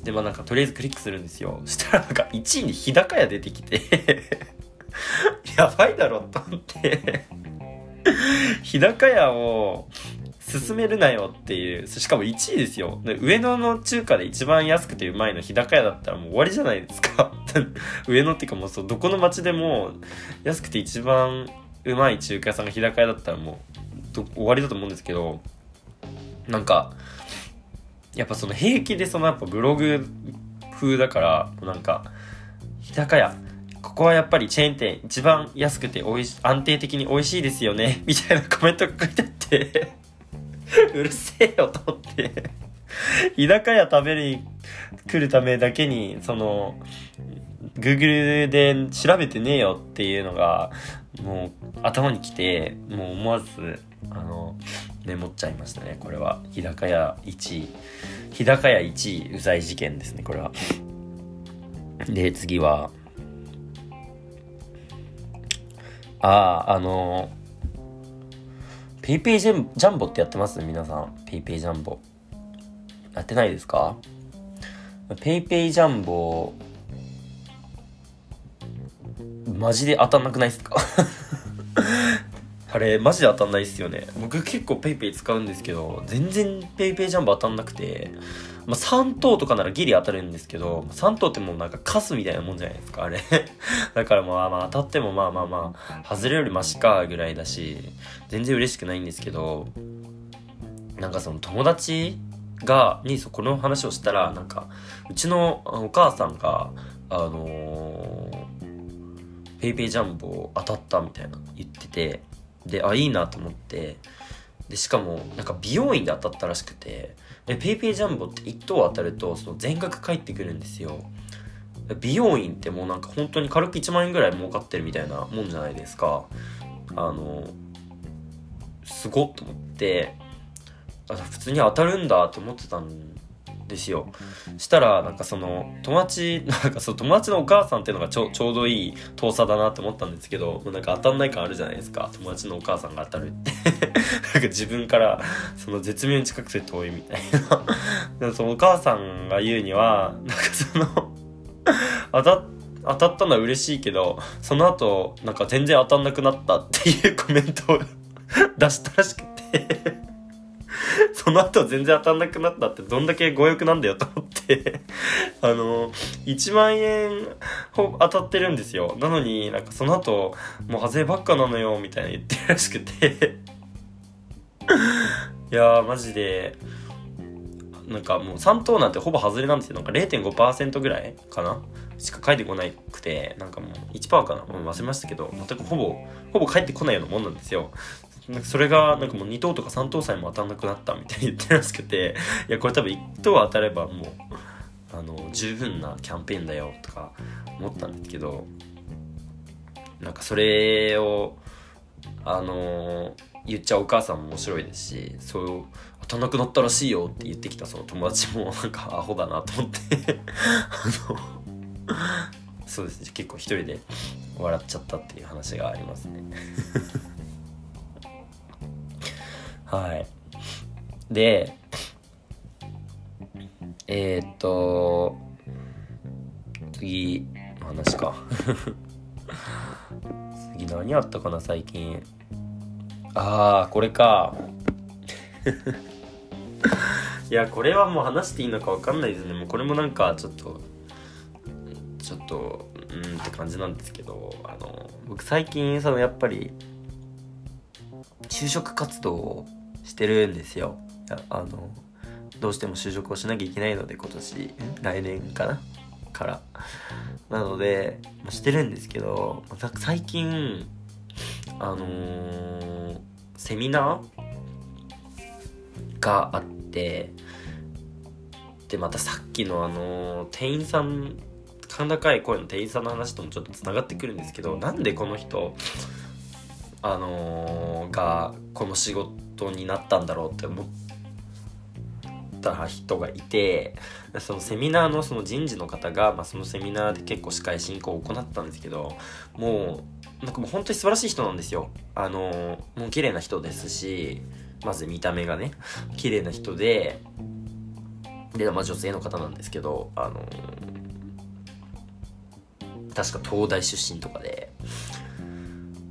[SPEAKER 1] で、まあなんかとりあえずクリックするんですよ。そしたらなんか1位に日高屋出てきて やばいだろと思って。日高屋を進めるなよっていう。しかも1位ですよ。上野の中華で一番安くてうまいの日高屋だったらもう終わりじゃないですか。上野っていうかもうそうどこの町でも安くて一番うまい中華屋さんが日高屋だったらもう終わりだと思うんですけどなんかやっぱその平気でそのやっぱブログ風だからなんか日高屋ここはやっぱりチェーン店一番安くて美味し安定的に美味しいですよね みたいなコメントが書いてあって うるせえよと思って。日高屋食べに来るためだけにその Google で調べてねえよっていうのがもう頭にきてもう思わずあのメモっちゃいましたね。これは。日高屋1位。日高屋1位うざい事件ですねこれは。で次は。あああのペイペイジャンボってやってます？皆さん。ペイペイジャンボ。やってないですか？ペイペイジャンボマジで当たんなくないですか？あれマジで当たんないっすよね。僕結構 PayPay 使うんですけど全然 PayPay ジャンボ当たんなくて、まあ、3等とかならギリ当たるんですけど3等ってもうなんかカスみたいなもんじゃないですかあれ。だからまあまあ当たってもまあまあまあ外れよりマシかぐらいだし全然嬉しくないんですけどなんかその友達がにこの話をしたらなんかうちのお母さんがあのー、ペイペイジャンボ当たったみたいな言っててであいいなと思って。でしかもなんか美容院で当たったらしくて。でペイペイジャンボって1等当たるとその全額返ってくるんですよ。美容院ってもうなんか本当に軽く1万円ぐらい儲かってるみたいなもんじゃないですか。あのすごっと思って。あ普通に当たるんだって思ってたんですよ。したらなんかその友達なんかそう友達のお母さんっていうのがちょちょうどいい遠さだなって思ったんですけどなんか当たんない感あるじゃないですか。友達のお母さんが当たるって。なんか自分からその絶妙に近くて遠いみたいな。そのお母さんが言うにはなんかその当た当たったのは嬉しいけどその後なんか全然当たんなくなったっていうコメントを 出したらしくて。その後全然当たんなくなったってどんだけ強欲なんだよと思って あの、1万円ほ当たってるんですよ。なのになんかその後、もう外ればっかなのよ、みたいな言ってるらしくて いやー、マジで、なんかもう3等なんてほぼ外れなんですよ。なんか0.5%ぐらいかなしか返ってこなくて、なんかもう1%かなもう忘れましたけど、全くほぼ、ほぼ返ってこないようなもんなんですよ。なんかそれがなんかもう2等とか3等さえも当たんなくなったみたいに言ってらしくていやこれ多分1等当たればもうあの十分なキャンペーンだよとか思ったんですけどなんかそれをあの言っちゃうお母さんも面白いですしそう当たんなくなったらしいよって言ってきたその友達もなんかアホだなと思って あのそうですね。結構一人で笑っちゃったっていう話がありますね。はい。でえー、っと次の話か。次何あったかな最近。ああこれか。いやこれはもう話していいのか分かんないですね。もうこれもなんかちょっとちょっとうんって感じなんですけどあの僕最近そのやっぱり就職活動をしてるんですよ。あのどうしても就職をしなきゃいけないので今年来年かな？から。なので、してるんですけど最近あのー、セミナーがあってでまたさっきのあのー、店員さん高い声の店員さんの話ともちょっとつながってくるんですけどなんでこの人あのー、がこの仕事になったんだろうって思った人がいてそのセミナーのその人事の方が、まあ、そのセミナーで結構司会進行を行ったんですけどもうなんかもう本当に素晴らしい人なんですよあのー、もう綺麗な人ですしまず見た目がね綺麗な人でで、まあ、女性の方なんですけどあのー、確か東大出身とかで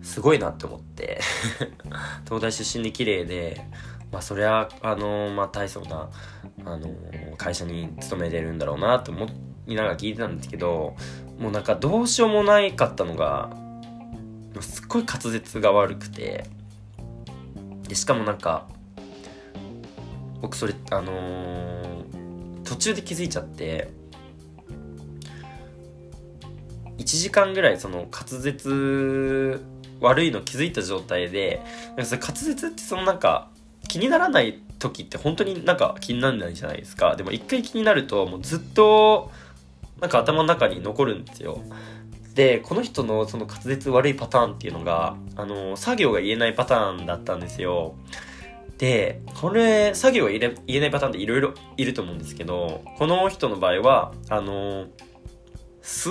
[SPEAKER 1] すごいなって思って。東大出身で綺麗でまあそりゃあのまあ大層なあの会社に勤めてるんだろうなと思いながら聞いてたんですけどもうなんかどうしようもないかったのがすっごい滑舌が悪くて。でしかもなんか僕それあのー、途中で気づいちゃって1時間ぐらいその滑舌悪いの気づいた状態で滑舌ってそのなんか気にならない時って本当になんか気にならないじゃないですか。でも一回気になるともうずっとなんか頭の中に残るんですよ。でこの人のその滑舌悪いパターンっていうのがあの作業が言えないパターンだったんですよ。でこれ作業が言えないパターンっていろいろいると思うんですけどこの人の場合はあの「す」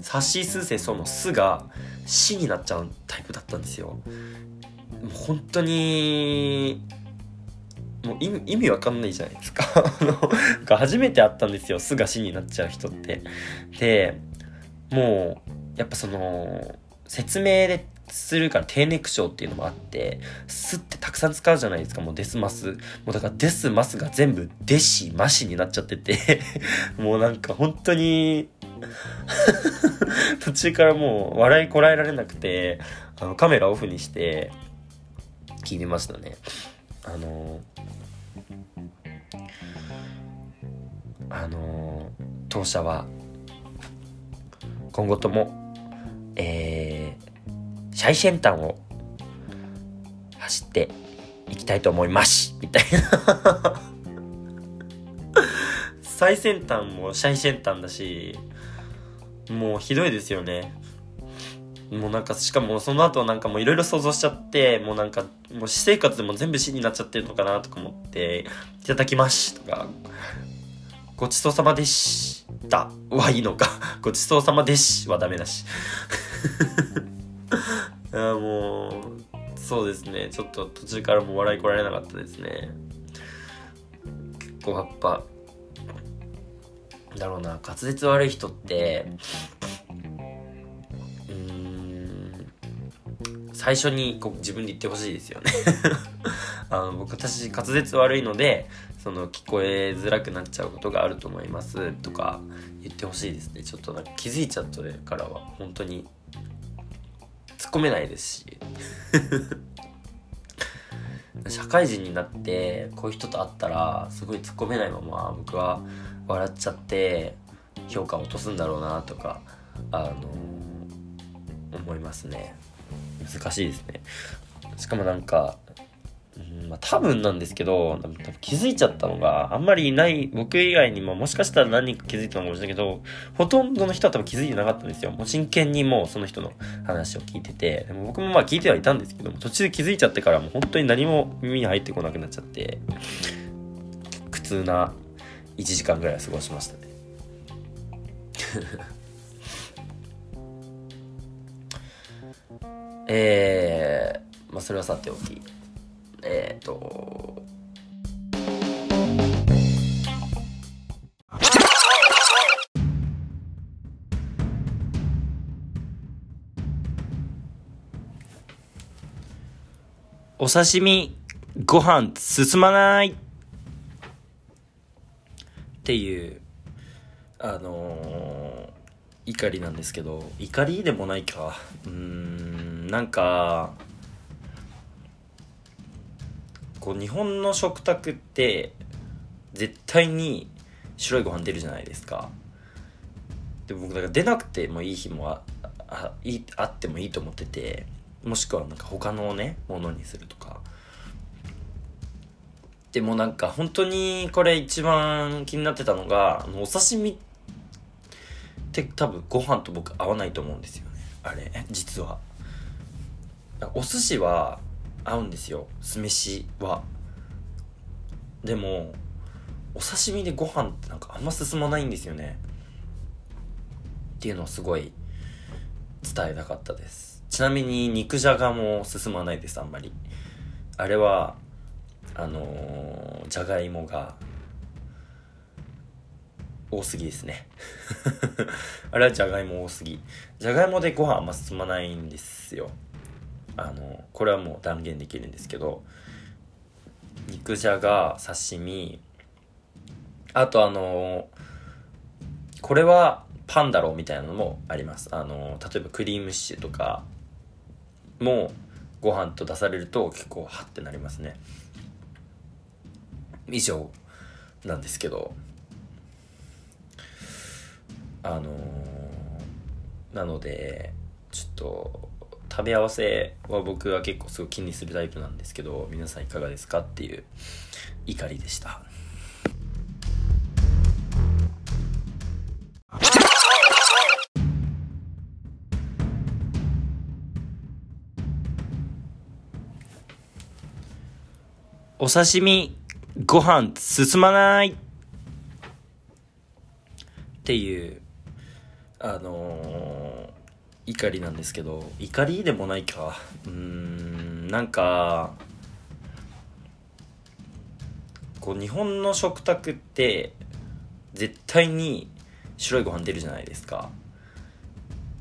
[SPEAKER 1] さしすせその「す」が「し」になっちゃうタイプだったんですよ。もう本当にもう意味意味わかんないじゃないですか。初めて会ったんですよ「す」が「し」になっちゃう人って。でもうやっぱその説明でするから低ネクションっていうのもあって「す」ってたくさん使うじゃないですか。もう「デスマス」もうだから「デスマス」が全部「デシマシ」になっちゃってて。もうなんか本当に 途中からもう笑いこらえられなくて、あのカメラオフにして聞いてましたね。あのあの当社は今後とも、えー、最先端を走っていきたいと思いますみたいな 最先端も最先端だしもうひどいですよね。もうなんか、しかもその後なんかもういろいろ想像しちゃって、もうなんか、もう私生活でも全部死になっちゃってるのかなとか思って、いただきますとか、ごちそうさまでしたはいいのか。ごちそうさまでしはダメだし。いやもう、そうですね。ちょっと途中からもう笑いこられなかったですね。結構やっぱ、だろうな滑舌悪い人ってうん最初にこう自分で言ってほしいですよね。あの僕私滑舌悪いのでその聞こえづらくなっちゃうことがあると思いますとか言ってほしいですね。ちょっとなんか気づいちゃったからは本当に突っ込めないですし。社会人になってこういう人と会ったらすごい突っ込めないまま僕は笑っちゃって評価を落とすんだろうなとかあの思いますね。難しいですね。しかもなんか、うんまあ、多分なんですけど多分気づいちゃったのがあんまりいない僕以外にももしかしたら何人か気づいたのかもしれないけどほとんどの人は多分気づいてなかったんですよ。もう真剣にもうその人の話を聞いててでも僕もまあ聞いてはいたんですけども途中で気づいちゃってからもう本当に何も耳に入ってこなくなっちゃって苦痛な1時間ぐらい過ごしましたね。えー、まあそれはさておき。えっ、ー、と。お刺身ご飯進まない。っていうあのー、怒りなんですけど怒りでもないか。うーんなんかこう日本の食卓って絶対に白いご飯出るじゃないですか。で僕だから出なくてもいい日もああいあってもいいと思っててもしくはなんか他のねものにするとか。でもなんか本当にこれ一番気になってたのが、あのお刺身って多分ご飯と僕合わないと思うんですよね。あれ、実は。お寿司は合うんですよ。酢飯は。でも、お刺身でご飯ってなんかあんま進まないんですよね。っていうのをすごい伝えたかったです。ちなみに肉じゃがも進まないです、あんまり。あれはあの、じゃがいもが多すぎですね。あれはじゃがいも多すぎ。じゃがいもでご飯あんま進まないんですよ。あのこれはもう断言できるんですけど肉じゃが刺身あとあのこれはパンだろうみたいなのもあります。あの例えばクリームシチューとかもご飯と出されると結構ハッてなりますね。以上なんですけどあのー、なのでちょっと食べ合わせは僕は結構すごい気にするタイプなんですけど皆さんいかがですかっていう怒りでした。お刺身ご飯進まない。っていうあのー、怒りなんですけど。怒りでもないか。うーんなんかこう日本の食卓って絶対に白いご飯出るじゃないですか。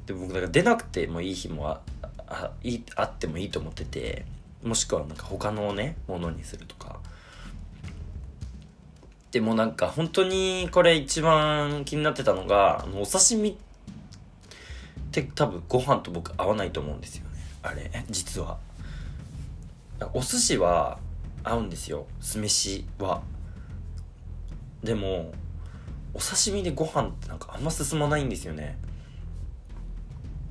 [SPEAKER 1] で僕だから出なくてもいい日もああいあってもいいと思っててもしくはなんか他のねものにするとか。でもなんか本当にこれ一番気になってたのが、あのお刺身って多分ご飯と僕合わないと思うんですよね。あれ、実は。お寿司は合うんですよ。酢飯は。でも、お刺身でご飯ってなんかあんま進まないんですよね。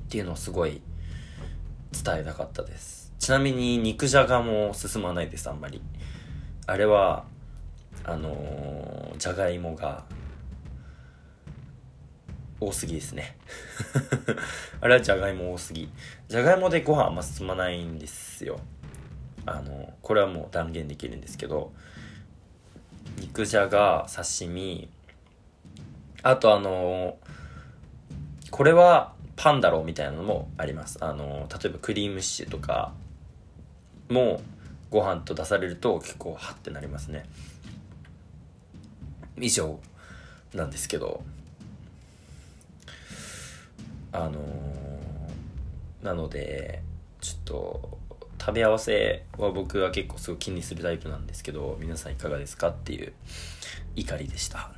[SPEAKER 1] っていうのをすごい伝えたかったです。ちなみに肉じゃがも進まないです、あんまり。あれは、あの、じゃがいもが多すぎですね。あれはじゃがいも多すぎ。じゃがいもでご飯あんま進まないんですよ。あのこれはもう断言できるんですけど肉じゃが刺身あとあのこれはパンだろうみたいなのもあります。あの例えばクリームシチューとかもご飯と出されると結構ハッてなりますね。以上なんですけどあのー、なのでちょっと食べ合わせは僕は結構すごい気にするタイプなんですけど皆さんいかがですかっていう怒りでした。